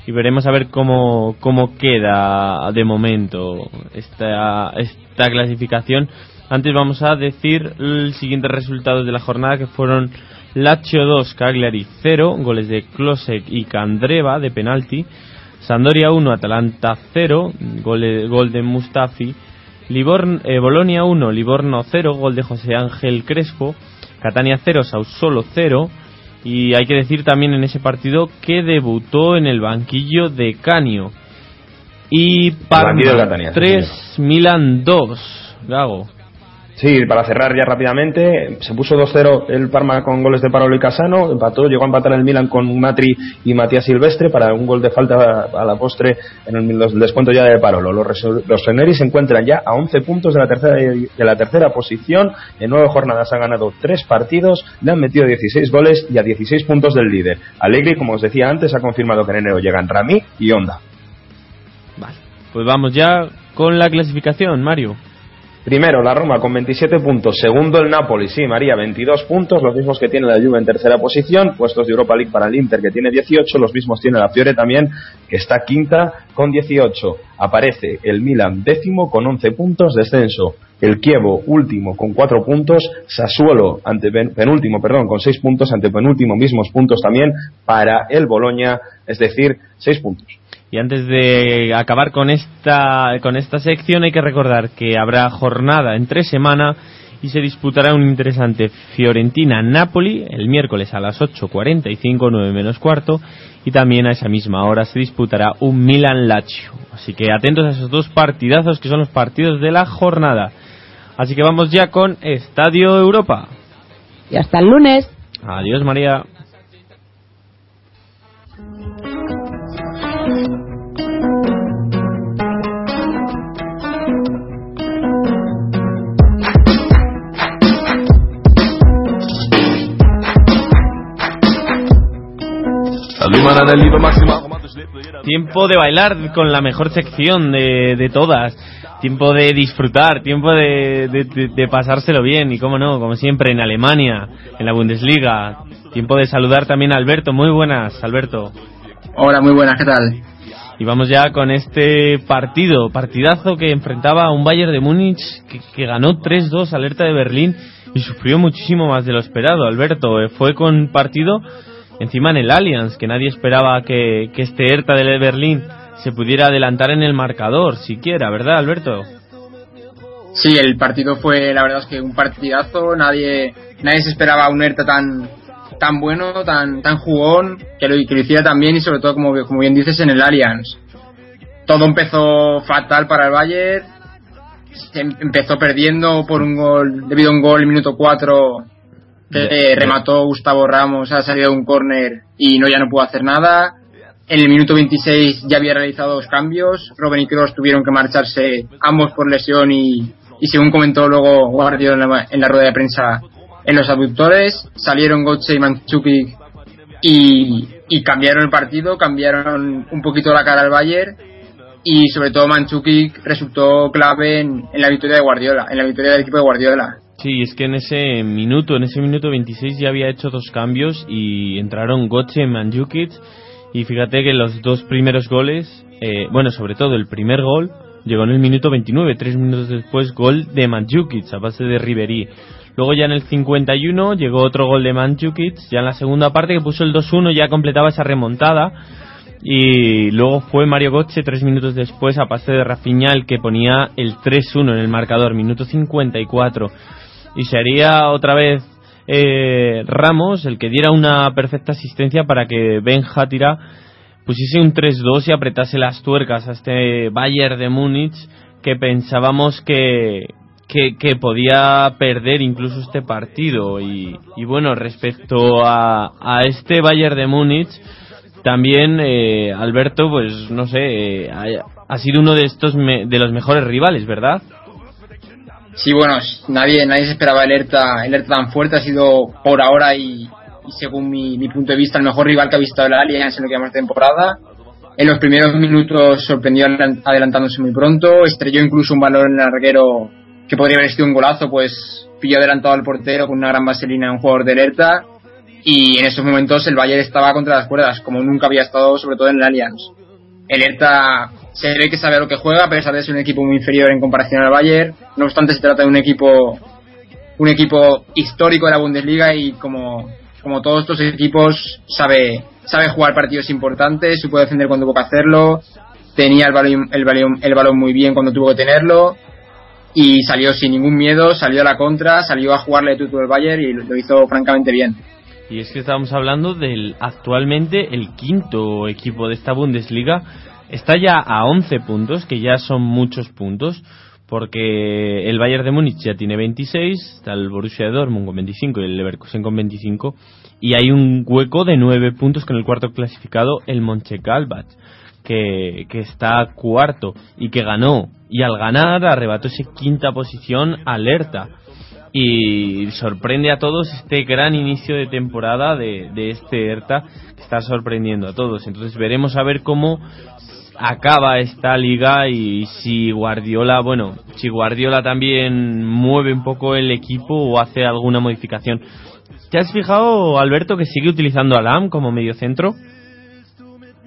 y veremos a ver cómo, cómo queda de momento esta, esta clasificación. Antes vamos a decir los siguientes resultados de la jornada que fueron Lazio 2, Cagliari 0, goles de Klosek y Candreva de penalti. Sandoria 1, Atalanta 0, gol de, gol de Mustafi. Livorn, eh, Bolonia 1, Livorno 0, gol de José Ángel Crespo. Catania 0, Sausolo 0. Y hay que decir también en ese partido que debutó en el banquillo de Canio. Y Parma Catania, sí, 3, Milan 2. Gago. Sí, para cerrar ya rápidamente, se puso 2-0 el Parma con goles de Parolo y Casano, empató, llegó a empatar el Milan con Matri y Matías Silvestre para un gol de falta a la postre en el, descuento ya de Parolo. Los, los Feneri se encuentran ya a 11 puntos de la tercera, de la tercera posición, en nueve jornadas han ganado tres partidos, le han metido 16 goles y a 16 puntos del líder. Alegri, como os decía antes, ha confirmado que en enero llegan Rami y Honda. Pues vamos ya con la clasificación, Mario. Primero la Roma con 27 puntos, segundo el Napoli, sí, María, 22 puntos, los mismos que tiene la Juve en tercera posición, puestos de Europa League para el Inter que tiene 18, los mismos tiene la Fiore también, que está quinta con 18. Aparece el Milan décimo con 11 puntos, descenso. El Kievo último con 4 puntos, Sassuolo ante pen- penúltimo, perdón, con 6 puntos, ante penúltimo mismos puntos también para el Boloña, es decir, 6 puntos. Y antes de acabar con esta, con esta sección hay que recordar que habrá jornada entre semana y se disputará un interesante Fiorentina-Napoli el miércoles a las 8.45, 9 menos cuarto, y también a esa misma hora se disputará un Milan-Lazio. Así que atentos a esos dos partidazos que son los partidos de la jornada. Así que vamos ya con Estadio Europa. Y hasta el lunes. Adiós María. Tiempo de bailar con la mejor sección de, de todas. Tiempo de disfrutar, tiempo de, de- de- de pasárselo bien. Y como no, como siempre, en Alemania, en la Bundesliga. Tiempo de saludar también a Alberto. Muy buenas, Alberto. Hola, muy buenas, ¿qué tal? Y vamos ya con este partido, partidazo que enfrentaba a un Bayern de Múnich que, que ganó 3-2 alerta de Berlín y sufrió muchísimo más de lo esperado. Alberto, eh, fue con partido encima en el Allianz, que nadie esperaba que, que este Hertha de Berlín se pudiera adelantar en el marcador, siquiera, ¿verdad, Alberto? Sí, el partido fue, la verdad es que un partidazo, nadie nadie se esperaba un Hertha tan tan bueno, tan tan jugón, que lo, que lo hiciera tan bien y sobre todo, como, como bien dices, en el Allianz. Todo empezó fatal para el Bayern, se em- empezó perdiendo por un gol, debido a un gol en minuto 4 que eh, remató Gustavo Ramos, ha salido de un córner y no ya no pudo hacer nada. En el minuto 26 ya había realizado dos cambios. Robin y Kroos tuvieron que marcharse ambos por lesión y, y según comentó luego Guardiola en la, en la rueda de prensa en los abductores, salieron Götze y Mandzukic y, y cambiaron el partido, cambiaron un poquito la cara al Bayern y sobre todo Manchukic resultó clave en, en la victoria de Guardiola, en la victoria del equipo de Guardiola. Sí, es que en ese minuto, en ese minuto 26 ya había hecho dos cambios y entraron Goche y Mandzukic. Y fíjate que los dos primeros goles, eh, bueno, sobre todo el primer gol llegó en el minuto 29, tres minutos después gol de Mandzukic a base de Ribery. Luego ya en el 51 llegó otro gol de Mandzukic, ya en la segunda parte que puso el 2-1 ya completaba esa remontada. Y luego fue Mario Götze tres minutos después a pase de Rafinha el que ponía el 3-1 en el marcador, minuto 54 y sería otra vez eh, Ramos el que diera una perfecta asistencia para que Ben Hatira pusiese un 3-2 y apretase las tuercas a este Bayern de Múnich que pensábamos que, que, podía perder incluso este partido. Y, y bueno respecto a, a este Bayern de Múnich también eh, Alberto pues no sé eh, ha, ha sido uno de estos me- de los mejores rivales verdad Sí, bueno, nadie, nadie se esperaba el Hertha, el Hertha tan fuerte. Ha sido por ahora y, según mi, mi punto de vista el mejor rival que ha visto el Allianz en lo que llamamos temporada. En los primeros minutos sorprendió adelant- adelantándose muy pronto, estrelló incluso un balón en el larguero que podría haber sido un golazo, pues pilló adelantado al portero con una gran vaselina en un jugador del Hertha y en esos momentos el Bayern estaba contra las cuerdas, como nunca había estado, sobre todo en el Allianz. El Hertha se ve que sabe a lo que juega, a pesar de ser un equipo muy inferior en comparación al Bayern. No obstante, se trata de un equipo un equipo histórico de la Bundesliga y como, como todos estos equipos sabe sabe jugar partidos importantes, supo defender cuando tuvo que hacerlo, tenía el balón, el balón, el balón muy bien cuando tuvo que tenerlo y salió sin ningún miedo, salió a la contra, salió a jugarle de tutu al Bayern y lo hizo francamente bien. Y es que estábamos hablando del actualmente el quinto equipo de esta Bundesliga. Está ya a 11 puntos, que ya son muchos puntos, porque el Bayern de Múnich ya tiene 26, está el Borussia Dortmund con 25 y el Leverkusen con 25, y hay un hueco de 9 puntos con el cuarto clasificado, el Mönchengladbach, que, que está cuarto y que ganó, y al ganar arrebató esa quinta posición alerta y sorprende a todos este gran inicio de temporada de, de este Hertha que está sorprendiendo a todos. Entonces veremos a ver cómo acaba esta liga y si Guardiola, bueno, si Guardiola también mueve un poco el equipo o hace alguna modificación. ¿Te has fijado, Alberto, que sigue utilizando a Lam como medio centro?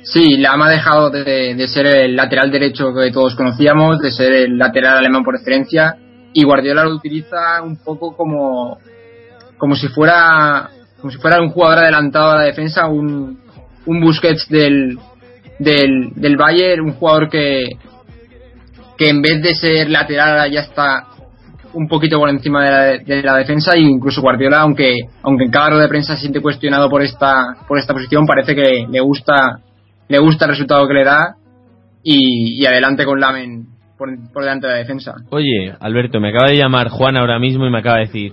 Sí, Lam ha dejado de, de ser el lateral derecho que todos conocíamos, de ser el lateral alemán por excelencia, y Guardiola lo utiliza un poco como, como si fuera como si fuera un jugador adelantado a la defensa, un, un Busquets del, del, del Bayern, un jugador que, que en vez de ser lateral ya está un poquito por encima de la, de la defensa e incluso Guardiola aunque aunque en cada rueda de prensa se siente cuestionado por esta por esta posición parece que le gusta le gusta el resultado que le da y, y adelante con Lamen por, por delante de la defensa. Oye, Alberto, me acaba de llamar Juan ahora mismo y me acaba de decir,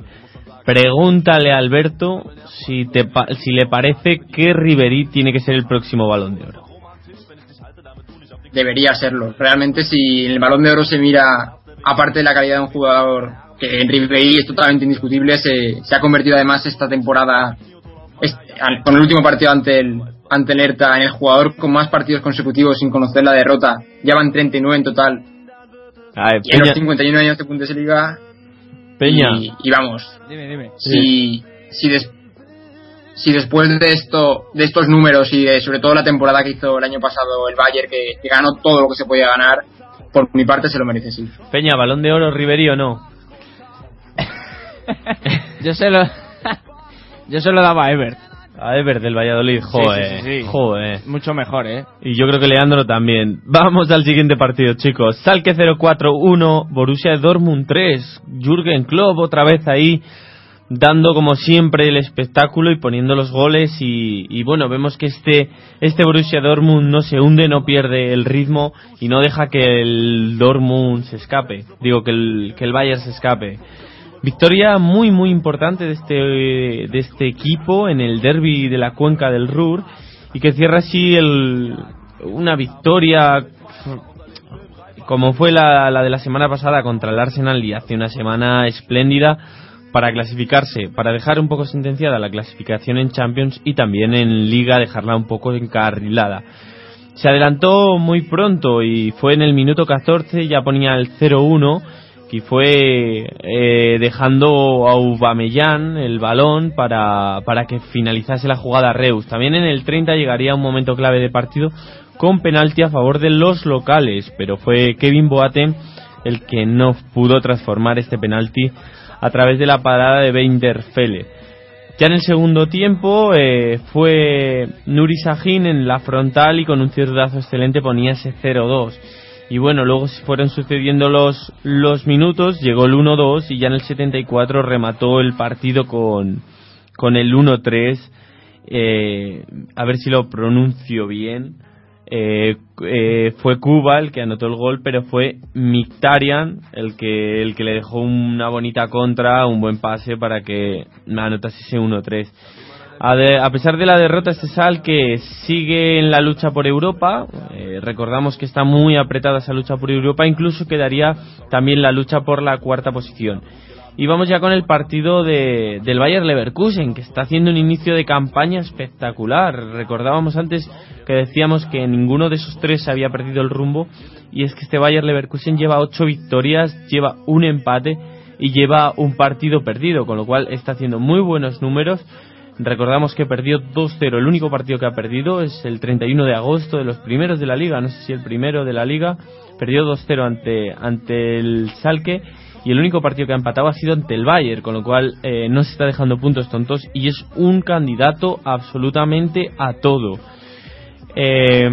pregúntale a Alberto si, te si le parece que Ribery tiene que ser el próximo balón de oro. debería serlo. Realmente si el balón de oro se mira aparte de la calidad de un jugador que en Ribery es totalmente indiscutible se, se ha convertido además esta temporada al- con el último partido ante el ante el en el jugador con más partidos consecutivos sin conocer la derrota. Ya van 39 en total A ver, y en los Peña, 51 años de Bundesliga Peña, y, y vamos Dime, dime. si si, des- si después de esto de estos números y de sobre todo la temporada que hizo el año pasado el Bayern que, que ganó todo lo que se podía ganar por mi parte se lo merece sí Peña, balón de oro Ribery o no. [LAUGHS] Yo se lo. [LAUGHS] Yo se lo daba a Ebert. A Ever del Valladolid, joder, Sí, sí, sí, sí. joder. Mucho mejor, ¿eh? Y yo creo que Leandro también. Vamos al siguiente partido, chicos. Salke 0-4-1, Borussia Dortmund 3. Jürgen Klopp otra vez ahí dando como siempre el espectáculo y poniendo los goles y, y bueno, vemos que este, este Borussia Dortmund no se hunde, no pierde el ritmo y no deja que el Dortmund se escape. Digo, que el, que el Bayern se escape. Victoria muy muy importante de este, de este equipo en el derby de la cuenca del Ruhr y que cierra así el, una victoria como fue la, la de la semana pasada contra el Arsenal y hace una semana espléndida para clasificarse, para dejar un poco sentenciada la clasificación en Champions y también en Liga dejarla un poco encarrilada. Se adelantó muy pronto y fue en el minuto 14, ya ponía el 0-1 y fue eh, dejando a Aubameyang el balón para, para que finalizase la jugada Reus. También en el 30 llegaría un momento clave de partido con penalti a favor de los locales, pero fue Kevin Boateng el que no pudo transformar este penalti a través de la parada de Fele. Ya en el segundo tiempo eh, fue Nuri Sahin en la frontal y con un cierdazo excelente ponía ese 0-2. Y bueno, luego fueron sucediendo los, los minutos, llegó el 1-2 y ya en el 74 remató el partido con, con el 1-3. Eh, a ver si lo pronuncio bien. Eh, eh, fue Cuba el que anotó el gol, pero fue Mictarian el que, el que le dejó una bonita contra, un buen pase para que anotase ese 1-3. A, pesar de la derrota, este Sal que sigue en la lucha por Europa, eh, recordamos que está muy apretada esa lucha por Europa, incluso quedaría también la lucha por la cuarta posición. Y vamos ya con el partido de, del Bayer Leverkusen, que está haciendo un inicio de campaña espectacular. Recordábamos antes que decíamos que ninguno de esos tres había perdido el rumbo, y es que este Bayer Leverkusen lleva ocho victorias, lleva un empate y lleva un partido perdido, con lo cual está haciendo muy buenos números. Recordamos que perdió 2-0. El único partido que ha perdido es el 31 de agosto de los primeros de la liga. No sé si el primero de la liga. Perdió 2-0 ante, ante el Salque. Y el único partido que ha empatado ha sido ante el Bayern. Con lo cual eh, no se está dejando puntos tontos. Y es un candidato absolutamente a todo. Eh,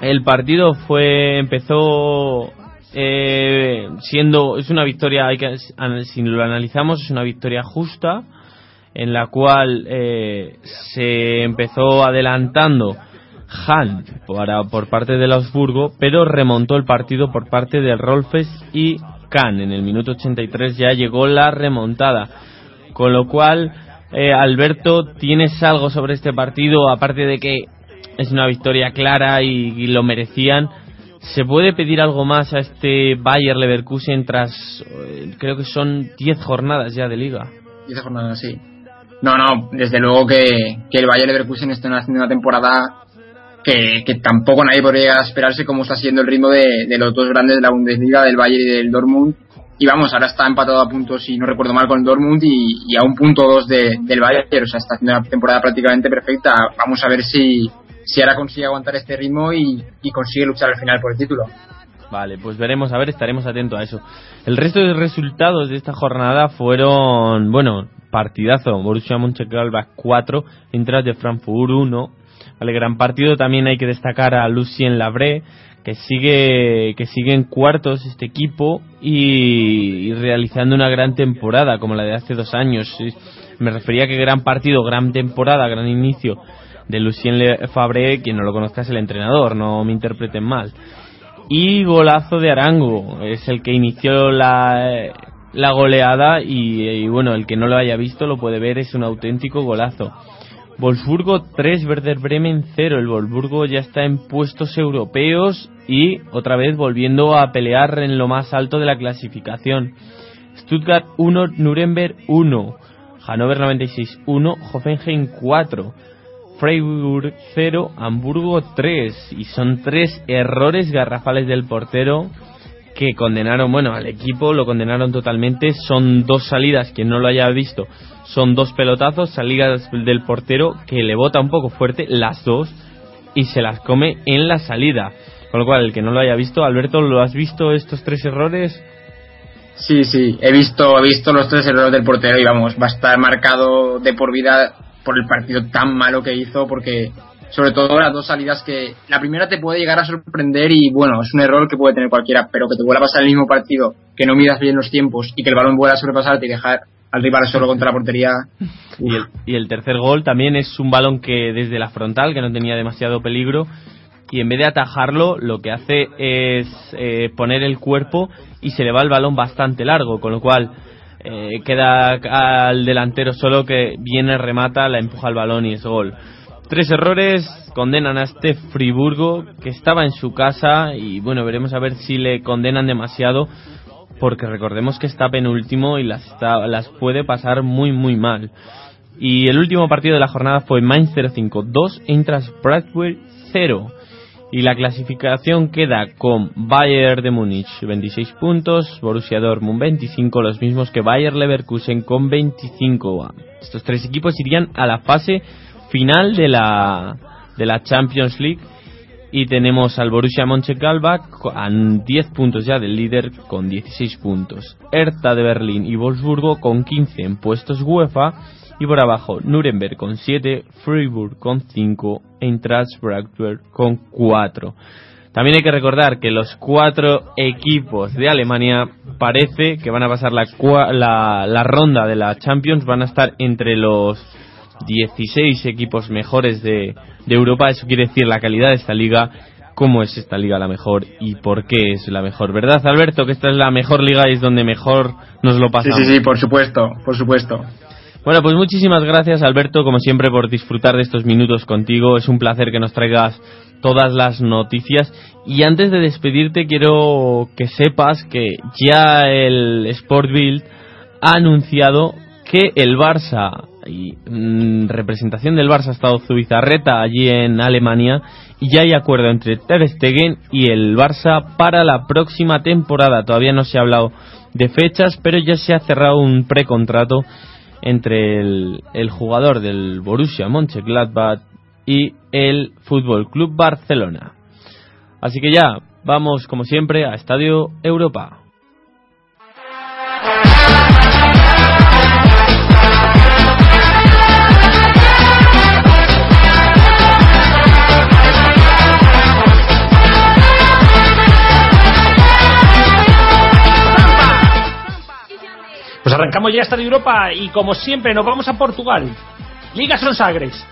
el partido fue empezó eh, siendo es una victoria hay que si lo analizamos es una victoria justa en la cual eh, se empezó adelantando Han para, por parte del Augsburgo, pero remontó el partido por parte de Rolfes y Kahn. En el minuto 83 ya llegó la remontada. Con lo cual, eh, Alberto, ¿tienes algo sobre este partido? Aparte de que es una victoria clara y, y lo merecían. ¿Se puede pedir algo más a este Bayer Leverkusen tras, eh, creo que son 10 jornadas ya de liga? Y esa jornada sí. No, no, desde luego que, que el Bayer Leverkusen está haciendo una temporada que, que tampoco nadie podría esperarse como está siendo el ritmo de, de los dos grandes de la Bundesliga, del Bayern y del Dortmund. Y vamos, ahora está empatado a puntos, si no recuerdo mal, con el Dortmund y, y a un punto dos de, del Bayern. O sea, está haciendo una temporada prácticamente perfecta. Vamos a ver si, si ahora consigue aguantar este ritmo y, y consigue luchar al final por el título. Vale, pues veremos, a ver, estaremos atentos a eso. El resto de resultados de esta jornada fueron, bueno, partidazo, Borussia Mönchengladbach 4, Eintracht de Frankfurt 1. Vale, gran partido, también hay que destacar a Lucien Labré, que sigue que sigue en cuartos este equipo y, realizando una gran temporada como la de hace dos años. Me refería que gran partido, gran temporada, gran inicio de Lucien Fabré, quien no lo conozca es el entrenador, no me interpreten mal. Y golazo de Arango, es el que inició la, la goleada y, y bueno, el que no lo haya visto lo puede ver, es un auténtico golazo. Wolfsburgo 3, Werder Bremen 0. El Wolfsburgo ya está en puestos europeos y otra vez volviendo a pelear en lo más alto de la clasificación. Stuttgart 1, Nuremberg 1, Hannover 96 1, Hoffenheim 4, Freiburg 0, Hamburgo 3. Y son tres errores garrafales del portero que condenaron, bueno, al equipo lo condenaron totalmente. Son dos salidas, quien no lo haya visto, son dos pelotazos, salidas del portero que le bota un poco fuerte, las dos, y se las come en la salida. Con lo cual, el que no lo haya visto, Alberto, ¿lo has visto estos tres errores? Sí, sí, he visto, he visto los tres errores del portero y vamos, va a estar marcado de por vida por el partido tan malo que hizo, porque sobre todo las dos salidas que la primera te puede llegar a sorprender y bueno, es un error que puede tener cualquiera, pero que te vuelva a pasar el mismo partido, que no midas bien los tiempos y que el balón vuelva a sobrepasarte y dejar al rival solo contra la portería. Y el, y el tercer gol también es un balón que desde la frontal, que no tenía demasiado peligro, y en vez de atajarlo, lo que hace es eh, poner el cuerpo y se le va el balón bastante largo, con lo cual eh, queda al delantero solo que viene, remata, la empuja al balón y es gol. Tres errores condenan a este Friburgo que estaba en su casa y bueno, veremos a ver si le condenan demasiado porque recordemos que está penúltimo y las, está- las puede pasar muy muy mal. Y el último partido de la jornada fue Mainz 05 2, Eintracht Bradford 0. Y la clasificación queda con Bayern de Múnich 26 puntos, Borussia Dortmund 25, los mismos que Bayer Leverkusen con 25. Estos tres equipos irían a la fase final de la, de la Champions League y tenemos al Borussia Mönchengladbach a 10 puntos ya del líder con 16 puntos. Hertha de Berlín y Wolfsburgo con 15 en puestos UEFA y por abajo Nuremberg con 7, Freiburg con 5, Eintracht Frankfurt con 4. También hay que recordar que los cuatro equipos de Alemania parece que van a pasar la, la, la ronda de la Champions, van a estar entre los 16 equipos mejores de, de Europa. Eso quiere decir la calidad de esta liga, cómo es esta liga la mejor y por qué es la mejor. ¿Verdad, Alberto? Que esta es la mejor liga y es donde mejor nos lo Sí, pasamos. sí, sí, por supuesto, por supuesto. Bueno, pues muchísimas gracias Alberto, como siempre, por disfrutar de estos minutos contigo. Es un placer que nos traigas todas las noticias. Y antes de despedirte, quiero que sepas que ya el Sport Bild ha anunciado que el Barça, y mm, representación del Barça ha estado Zubizarreta allí en Alemania, y ya hay acuerdo entre Ter y el Barça para la próxima temporada. Todavía no se ha hablado de fechas, pero ya se ha cerrado un precontrato entre el, jugador del Borussia Mönchengladbach y el Fútbol Club Barcelona. Así que ya vamos como siempre a Estadio Europa. Arrancamos ya esta de Europa y como siempre nos vamos a Portugal. Liga Son Sagres.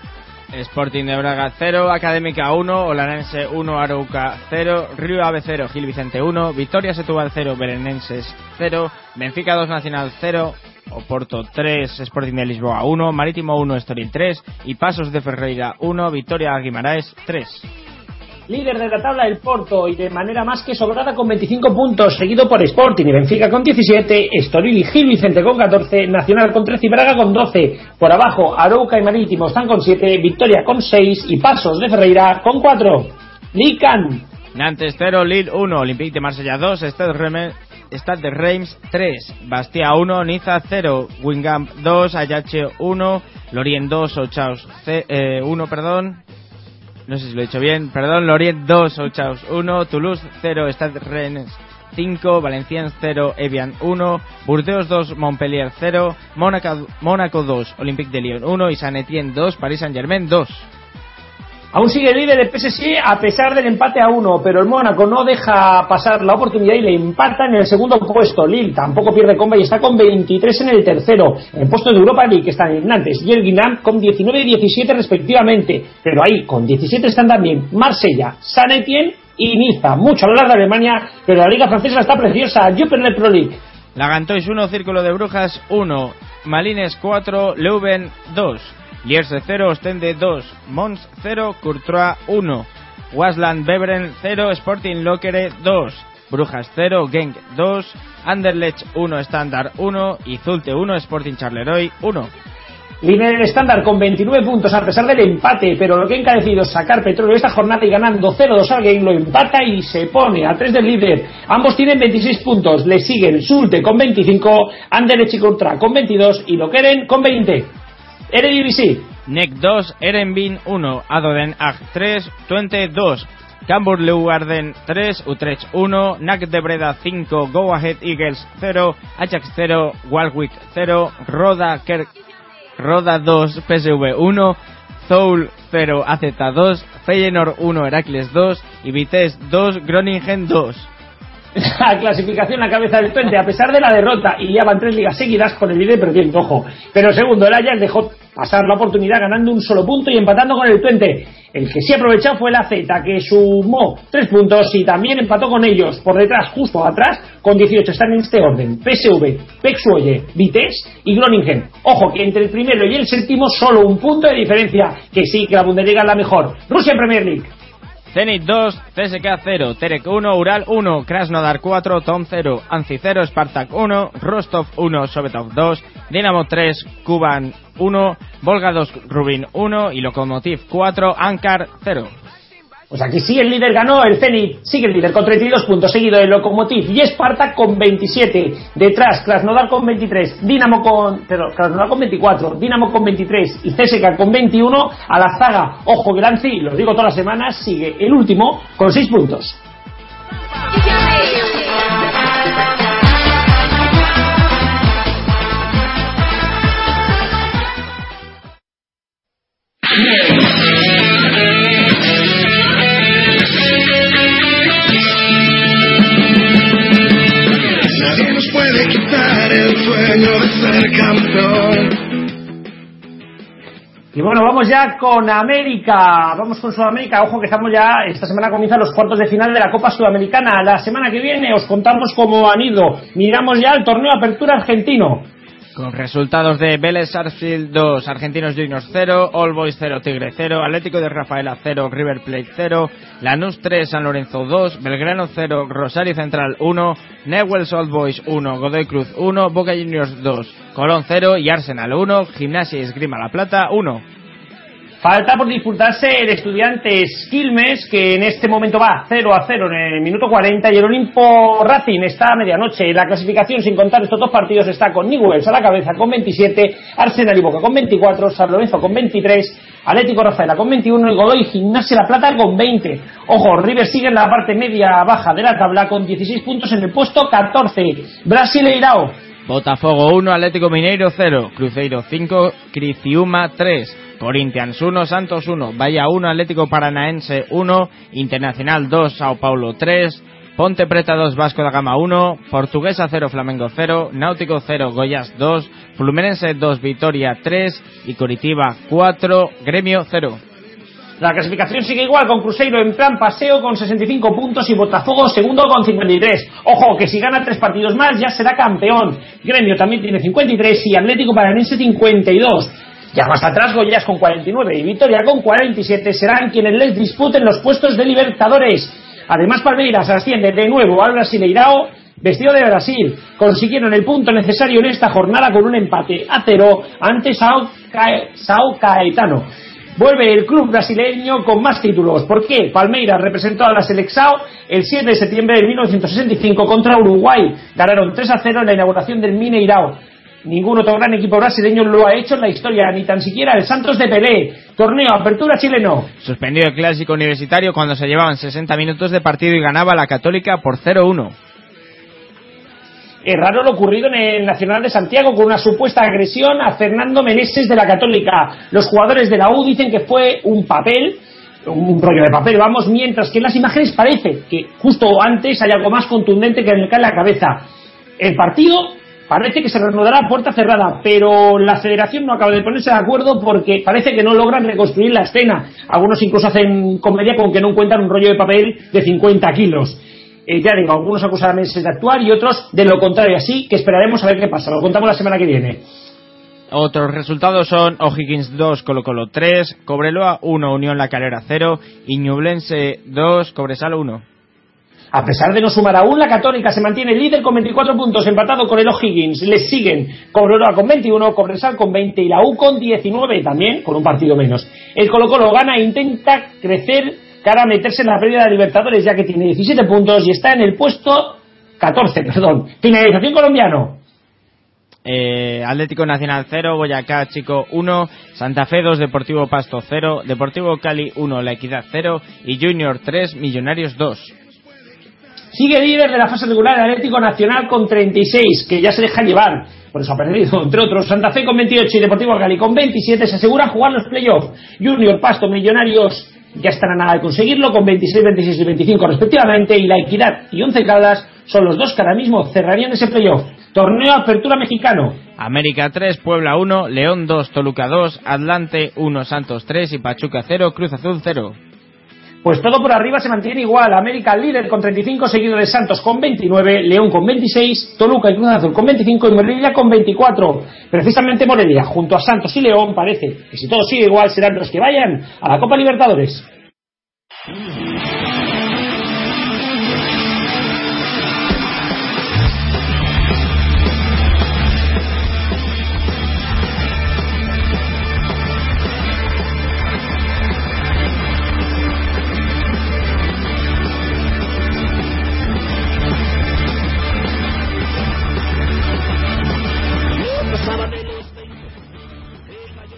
Sporting de Braga 0, Académica 1, Olanense 1, Arauca 0, Río Ave 0, Gil Vicente 1, Victoria Setúbal 0, Belenenses 0, Benfica 2, Nacional 0, Oporto 3, Sporting de Lisboa 1, Marítimo 1, Estoril 3 y Pasos de Ferreira 1, Victoria Guimaraes 3. Líder de la tabla el Porto y de manera más que sobrada con 25 puntos, seguido por Sporting y Benfica con 17, Estoril y Gil Vicente con 14, Nacional con 13 y Braga con 12. Por abajo, Arouca y Marítimo están con 7, Victoria con 6 y Pasos de Ferreira con 4. Lican. Nantes 0, Lille 1, Olympique de Marsella 2, Stade, Reme- Stade de Reims 3, Bastia 1, Niza 0, Wingham 2, Ayache 1, Lorient 2, Ochaus 1, perdón. No sé si lo he dicho bien. Perdón, Lorient 2, Ochaus 1, Toulouse 0, Stade Rennes 5, Valenciennes 0, Evian 1, Burdeos 2, Montpellier 0, Mónaco, Mónaco 2, Olympique de Lyon 1 y Saint Etienne 2, Paris Saint Germain 2. Aún sigue líder el PSG a pesar del empate a uno, pero el Mónaco no deja pasar la oportunidad y le empata en el segundo puesto. Lille tampoco pierde comba y está con 23 en el tercero. En puesto de Europa League están Nantes y el Guinam con 19 y 17 respectivamente. Pero ahí con 17 están también Marsella, San Etienne y Niza. Mucho hablar de Alemania, pero la liga francesa está preciosa. Jupiler Pro League. Lagantois 1, Círculo de Brujas 1, Malines 4, Leuven 2, Lierse 0, Ostende 2, Mons 0, Courtois 1, Wasland Beveren 0, Sporting Lokere 2, Brujas 0, Genk 2, Anderlecht 1, Standard 1 y Zulte 1, Sporting Charleroi 1. Líder el estándar con 29 puntos a pesar del empate, pero lo que ha encarecido sacar petróleo esta jornada y ganando 0-2 al game lo empata y se pone a 3 del líder. Ambos tienen 26 puntos, le siguen Sulte con 25, Anderlecht y Contra con 22 y Lokeren con 20. Eredivisie. NEC 2, Erenbin 1, Adoden Ag 3, Twente 2, Cambuur Leeuwarden 3, Utrecht 1, NAC de Breda 5, Go Ahead Eagles 0, Ajax 0, Walwick 0, Roda Kerk Roda 2, PSV 1, Zoul 0, AZ 2, Feyenoord 1, Heracles 2 y Vitesse 2, Groningen 2. [LAUGHS] La clasificación a cabeza del Twente, a pesar de la derrota, y ya van tres ligas seguidas con el líder perdiendo, ojo. Pero segundo, el Ajax dejó pasar la oportunidad ganando un solo punto y empatando con el Twente. El que sí aprovechó fue el AZ, que sumó tres puntos y también empató con ellos. Por detrás, justo atrás, con 18 están en este orden. PSV, Pexuoye, Vitesse y Groningen. Ojo, que entre el primero y el séptimo solo un punto de diferencia. Que sí, que la Bundesliga es la mejor. Rusia Premier League. Zenit 2, CSK 0, Terek 1, Ural 1, Krasnodar 4, Tom 0, Anzi 0, Spartak 1, Rostov 1, Sovetov 2, Dinamo 3, Kuban 1, Volga 2, Rubin 1 y Lokomotiv 4, Ankar 0. Pues aquí sí el líder ganó, el Zenit sigue el líder con 32 puntos, seguido el Lokomotiv y Esparta con 27. Detrás Krasnodar con 23, Dinamo con, perdón, Krasnodar con 24, Dinamo con 23 y CSKA con 21. A la zaga, ojo Granci, lo digo todas las semanas, sigue el último con 6 puntos. Y bueno, vamos ya con América, vamos con Sudamérica, ojo que estamos ya, esta semana comienzan los cuartos de final de la Copa Sudamericana, la semana que viene os contamos cómo han ido, miramos ya el torneo Apertura Argentino, Con resultados de Vélez Sarsfield 2, Argentinos Juniors 0, All Boys 0, Tigre 0, Atlético de Rafaela 0, River Plate 0, Lanús 3, San Lorenzo 2, Belgrano 0, Rosario Central 1, Newell's Old Boys 1, Godoy Cruz 1, Boca Juniors 2, Colón 0 y Arsenal 1, Gimnasia y Esgrima La Plata 1. Falta por disputarse el Estudiantes Quilmes, que en este momento va 0 a 0 en el minuto 40, y el Olimpo Racing está a medianoche. La clasificación, sin contar estos dos partidos, está con Newell's a la cabeza con 27, Arsenal y Boca con 24, San Lorenzo con 23, Atlético Rafaela con 21 y Godoy Gimnasia La Plata con 20. Ojo, River sigue en la parte media-baja de la tabla con 16 puntos en el puesto 14. Brasileirao Botafogo 1, Atlético Mineiro 0, Cruzeiro 5, Criciúma 3, Corinthians 1, Santos 1, Bahía 1, Atlético Paranaense 1, Internacional 2, Sao Paulo 3, Ponte Preta 2, Vasco da Gama 1, Portuguesa 0, Flamengo 0, Náutico 0, Goiás 2, Fluminense 2, Vitoria 3 y Coritiba 4, Gremio 0. La clasificación sigue igual con Cruzeiro en plan paseo con 65 puntos y Botafogo segundo con 53. Ojo, que si gana tres partidos más ya será campeón. Gremio también tiene 53 y Atlético Paranense 52. Ya más atrás Goyas con 49 y Vitoria con 47 serán quienes les disputen los puestos de Libertadores. Además Palmeiras asciende de nuevo al Brasileirao vestido de Brasil. Consiguieron el punto necesario en esta jornada con un empate a cero ante Sao, Sao Caetano. Vuelve el club brasileño con más títulos. ¿Por qué? Palmeiras representó a la Selexao el 7 de septiembre de 1965 contra Uruguay. Ganaron 3 a 0 en la inauguración del Mineirao. Ningún otro gran equipo brasileño lo ha hecho en la historia, ni tan siquiera el Santos de Pelé. Torneo Apertura chileno. Suspendido el clásico universitario cuando se llevaban 60 minutos de partido y ganaba la Católica por 0-1. Es raro lo ocurrido en el Nacional de Santiago con una supuesta agresión a Fernando Meneses de la Católica. Los jugadores de la U dicen que fue un papel, un rollo de papel, vamos, mientras que en las imágenes parece que justo antes hay algo más contundente que en la cabeza. El partido parece que se reanudará puerta cerrada, pero la federación no acaba de ponerse de acuerdo porque parece que no logran reconstruir la escena. Algunos incluso hacen comedia con que no encuentran un rollo de papel de 50 kilos. Eh, ya digo, algunos acusan a Meneses de actuar y otros de lo contrario, así que esperaremos a ver qué pasa. Lo contamos la semana que viene. Otros resultados son O'Higgins 2, Colo Colo 3, Cobreloa 1, Unión La Calera 0 y Ñublense 2, Cobresal 1. A pesar de no sumar aún, la Católica se mantiene líder con 24 puntos, empatado con el O'Higgins. Les siguen Cobreloa con 21, Cobresal con 20 y la U con 19, también con un partido menos. El Colo Colo gana e intenta crecer cara a meterse en la pérdida de Libertadores, ya que tiene 17 puntos y está en el puesto 14, perdón. Finalización colombiano. Eh, Atlético Nacional 0, Boyacá Chico 1, Santa Fe 2, Deportivo Pasto 0, Deportivo Cali 1, La Equidad 0 y Junior 3, Millonarios 2. Sigue líder de la fase regular el Atlético Nacional con 36, que ya se deja llevar. Por eso ha perdido, entre otros, Santa Fe con 28 y Deportivo Cali con 27. Se asegura jugar los playoffs. Junior, Pasto, Millonarios ya están a nada de conseguirlo con 26, 26 y 25 respectivamente. Y La Equidad y Once Caldas son los dos que ahora mismo cerrarían ese playoff. Torneo Apertura Mexicano. América 3, Puebla 1, León 2, Toluca 2, Atlante 1, Santos 3 y Pachuca 0, Cruz Azul 0. Pues todo por arriba se mantiene igual. América líder con 35, seguido de Santos con 29, León con 26, Toluca y Cruz Azul con 25 y Morelia con 24. Precisamente Morelia, junto a Santos y León, parece que si todo sigue igual serán los que vayan a la Copa Libertadores.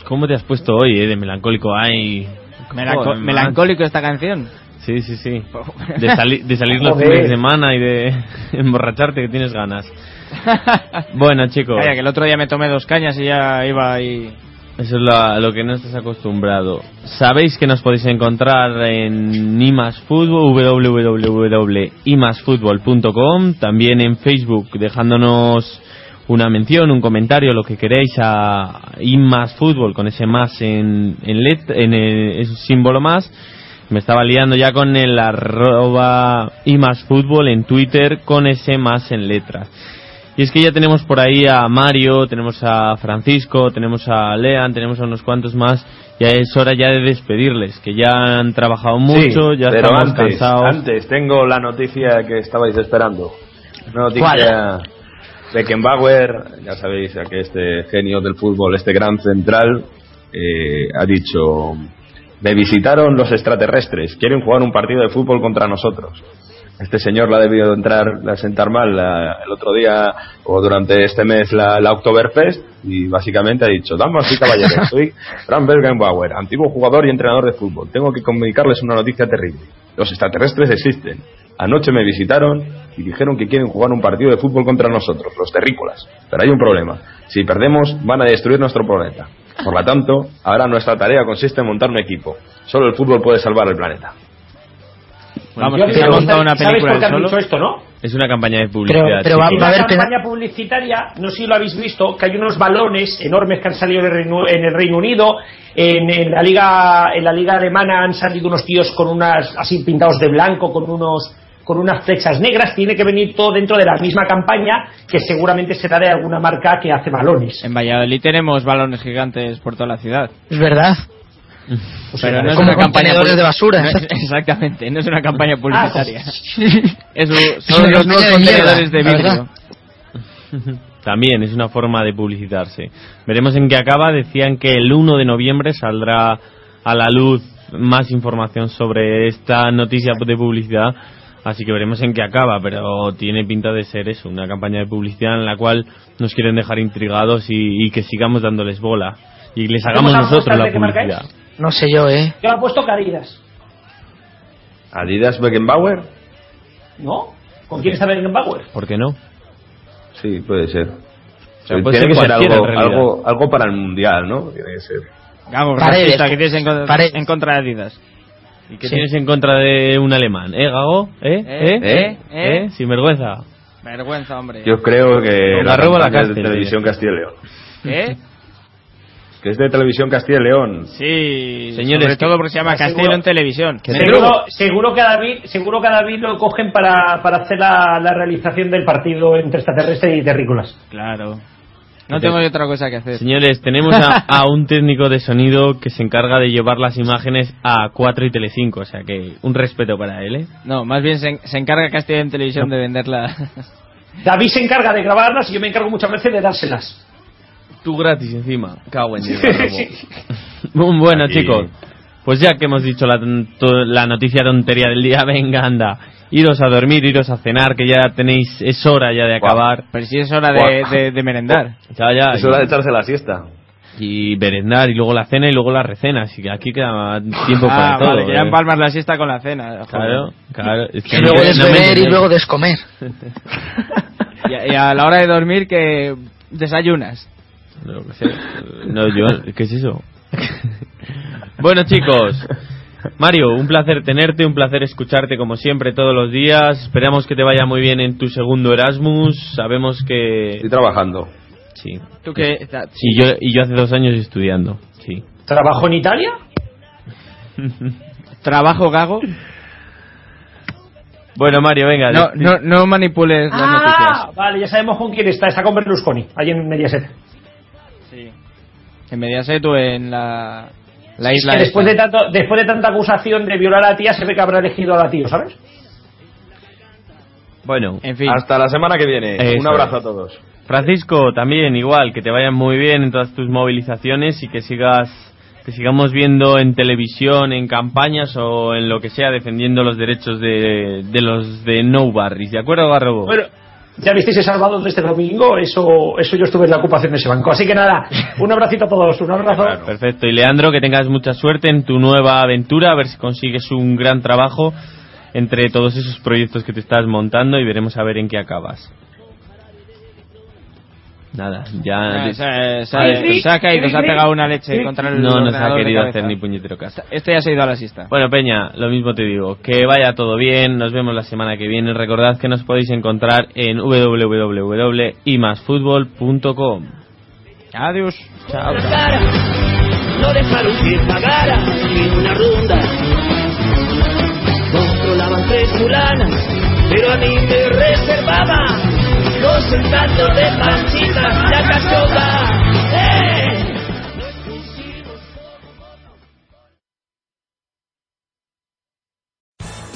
¿Cómo te has puesto hoy, eh? De melancólico. Ay. Melanco- Joder, melancólico esta canción. Sí, sí, sí. [LAUGHS] De, sali- de salir los fines de semana y de [LAUGHS] emborracharte que tienes ganas. [LAUGHS] Bueno, chicos. Calla, que el otro día me tomé dos cañas y ya iba ahí. Eso es lo, lo que no estás acostumbrado. Sabéis que nos podéis encontrar en Imas Fútbol, www.imasfutbol.com, también en Facebook, dejándonos una mención, un comentario, lo que queréis a Imas Fútbol con ese más en, en, let- en el, ese símbolo más. Me estaba liando ya con el arroba Imas Fútbol en Twitter con ese más en letras. Y es que ya tenemos por ahí a Mario, tenemos a Francisco, tenemos a Lean, tenemos a unos cuantos más. Ya es hora ya de despedirles, que ya han trabajado mucho, Sí, ya pero estamos antes, cansados. antes tengo la noticia que estabais esperando. Una ¿Cuál? Beckenbauer, ya sabéis que este genio del fútbol, este gran central, eh, ha dicho, me visitaron los extraterrestres, quieren jugar un partido de fútbol contra nosotros. Este señor la ha debido entrar, la sentar mal el otro día o durante este mes la, la Oktoberfest y básicamente ha dicho, damas y caballeros, soy Frank Beckenbauer, antiguo jugador y entrenador de fútbol. Tengo que comunicarles una noticia terrible. Los extraterrestres existen. Anoche me visitaron y dijeron que quieren jugar un partido de fútbol contra nosotros, los terrícolas. Pero hay un problema. Si perdemos, van a destruir nuestro planeta. Por lo tanto, ahora nuestra tarea consiste en montar un equipo. Solo el fútbol puede salvar el planeta. Vamos, Yo que a se ha me montado gusta- una ¿Sabes película por qué han dicho esto, no? Es una campaña de publicidad. Pero chicos. una campaña publicitaria, no sé si lo habéis visto, que hay unos balones enormes que han salido en el Reino, en el Reino Unido, en, en la liga en la liga alemana han salido unos tíos con unas así pintados de blanco, con unos con unas flechas negras, tiene que venir todo dentro de la misma campaña que seguramente será de alguna marca que hace balones. En Valladolid tenemos balones gigantes por toda la ciudad. Es verdad. [LAUGHS] Pero no es como una campaña de basura. no es- [LAUGHS] exactamente, no es una campaña publicitaria. Ah, [LAUGHS] Es un- Es son los nuevos contenedores de vidrio. También es una forma de publicitarse. Veremos en qué acaba. Decían que el 1 de noviembre saldrá a la luz más información sobre esta noticia de publicidad. Así que veremos en qué acaba, pero tiene pinta de ser eso, una campaña de publicidad en la cual nos quieren dejar intrigados y, y que sigamos dándoles bola. Y les hagamos ¿Cómo se nosotros la publicidad. No sé yo, ¿eh? Yo he puesto Caridas, Adidas Beckenbauer. ¿no? ¿Con quién está Beckenbauer? ¿Por qué no? Sí, puede ser. sea, puede Tiene ser que ser algo, algo, algo para el mundial, ¿no? Tiene que ser. Vamos, Paredes, ¿qué tienes en, contra- en contra de Adidas? ¿Y qué tienes en contra de un alemán? ¿Eh, Gago? ¿Eh? ¿Eh? ¿Eh? ¿Eh? ¿Eh? Sin vergüenza. Vergüenza, hombre. Yo creo que la arroba a la es de televisión Castilla y León. ¿Eh? [LAUGHS] Que es de televisión Castilla y León. Sí, Señores, sobre todo porque se llama Seguro- Castilla en Televisión. Seguro, seguro que a David, seguro que a David lo cogen para, para hacer la, la realización del partido entre extraterrestres y terrícolas. Claro. No tengo otra cosa que hacer. Señores, tenemos a, [LAUGHS] a un técnico de sonido que se encarga de llevar las imágenes a 4 y Telecinco, o sea que un respeto para él, ¿eh? No, más bien se, se encarga Castilla en Televisión de venderla. [LAUGHS] David se encarga de grabarlas y yo me encargo muchas veces de dárselas. Tú gratis encima. Cago en [LAUGHS] bueno, Aquí. chicos, pues ya que hemos dicho la, la noticia tontería del día, venga, anda. Iros a dormir, iros a cenar, que ya tenéis, es hora ya de acabar. Pero si es hora de, de- de merendar. [LAUGHS] Ya, ya. Es hora de echarse la siesta. y merendar y luego la cena y luego la recena, así que aquí queda tiempo ah, para todo. vale, que ya ¿eh? empalmas la siesta con la cena. joder. Claro, claro. Es que Y luego no desbeber y luego descomer. [LAUGHS] Y, a- y a la hora de dormir que desayunas. No. No, yo, ¿qué es eso? [LAUGHS] bueno, chicos. Mario, un placer tenerte, un placer escucharte como siempre todos los días. Esperamos que te vaya muy bien en tu segundo Erasmus. Sabemos que... Estoy trabajando. Sí. ¿Tú qué? Sí, yo, y yo hace dos años estudiando. Sí. ¿Trabajo en Italia? [LAUGHS] ¿Trabajo gago? Bueno, Mario, venga. No, no, no manipules las Ah, noticias. vale, ya sabemos con quién está. Está con Berlusconi, allí en Mediaset. Sí. En Mediaset o en la, la Es isla que después, esta. de tanto, después de tanta acusación de violar a la tía, se ve que habrá elegido a la tía, ¿sabes? Bueno, En fin. Hasta la semana que viene. Eso Un abrazo es. a todos. Francisco, también igual, que te vayan muy bien en todas tus movilizaciones y que sigas que sigamos viendo en televisión, en campañas o en lo que sea defendiendo los derechos de, de los de No Barris, ¿de acuerdo, Garrobo? Bueno, ya visteis salvado de este domingo, eso, eso yo estuve en la ocupación de ese banco. Así que nada, un abracito a todos, un abrazo. Perfecto. Y Leandro, que tengas mucha suerte en tu nueva aventura, a ver si consigues un gran trabajo entre todos esos proyectos que te estás montando y veremos a ver en qué acabas. Nada, ya... Se, ha- se ha- se ha caído, se ha pegado una leche contra el No nos ha ordenador de querido hacer ni puñetero caso. Este ya se ha ido a la siesta. Bueno, Peña, lo mismo te digo. Que vaya todo bien. Nos vemos la semana que viene. Recordad que nos podéis encontrar en www.imasfutbol.com. Adiós. Chao. no dejaron que pagara ni una ronda. Controlaban tres fulanas, pero a mí me reservaba los encantos de Panchita, la cachota.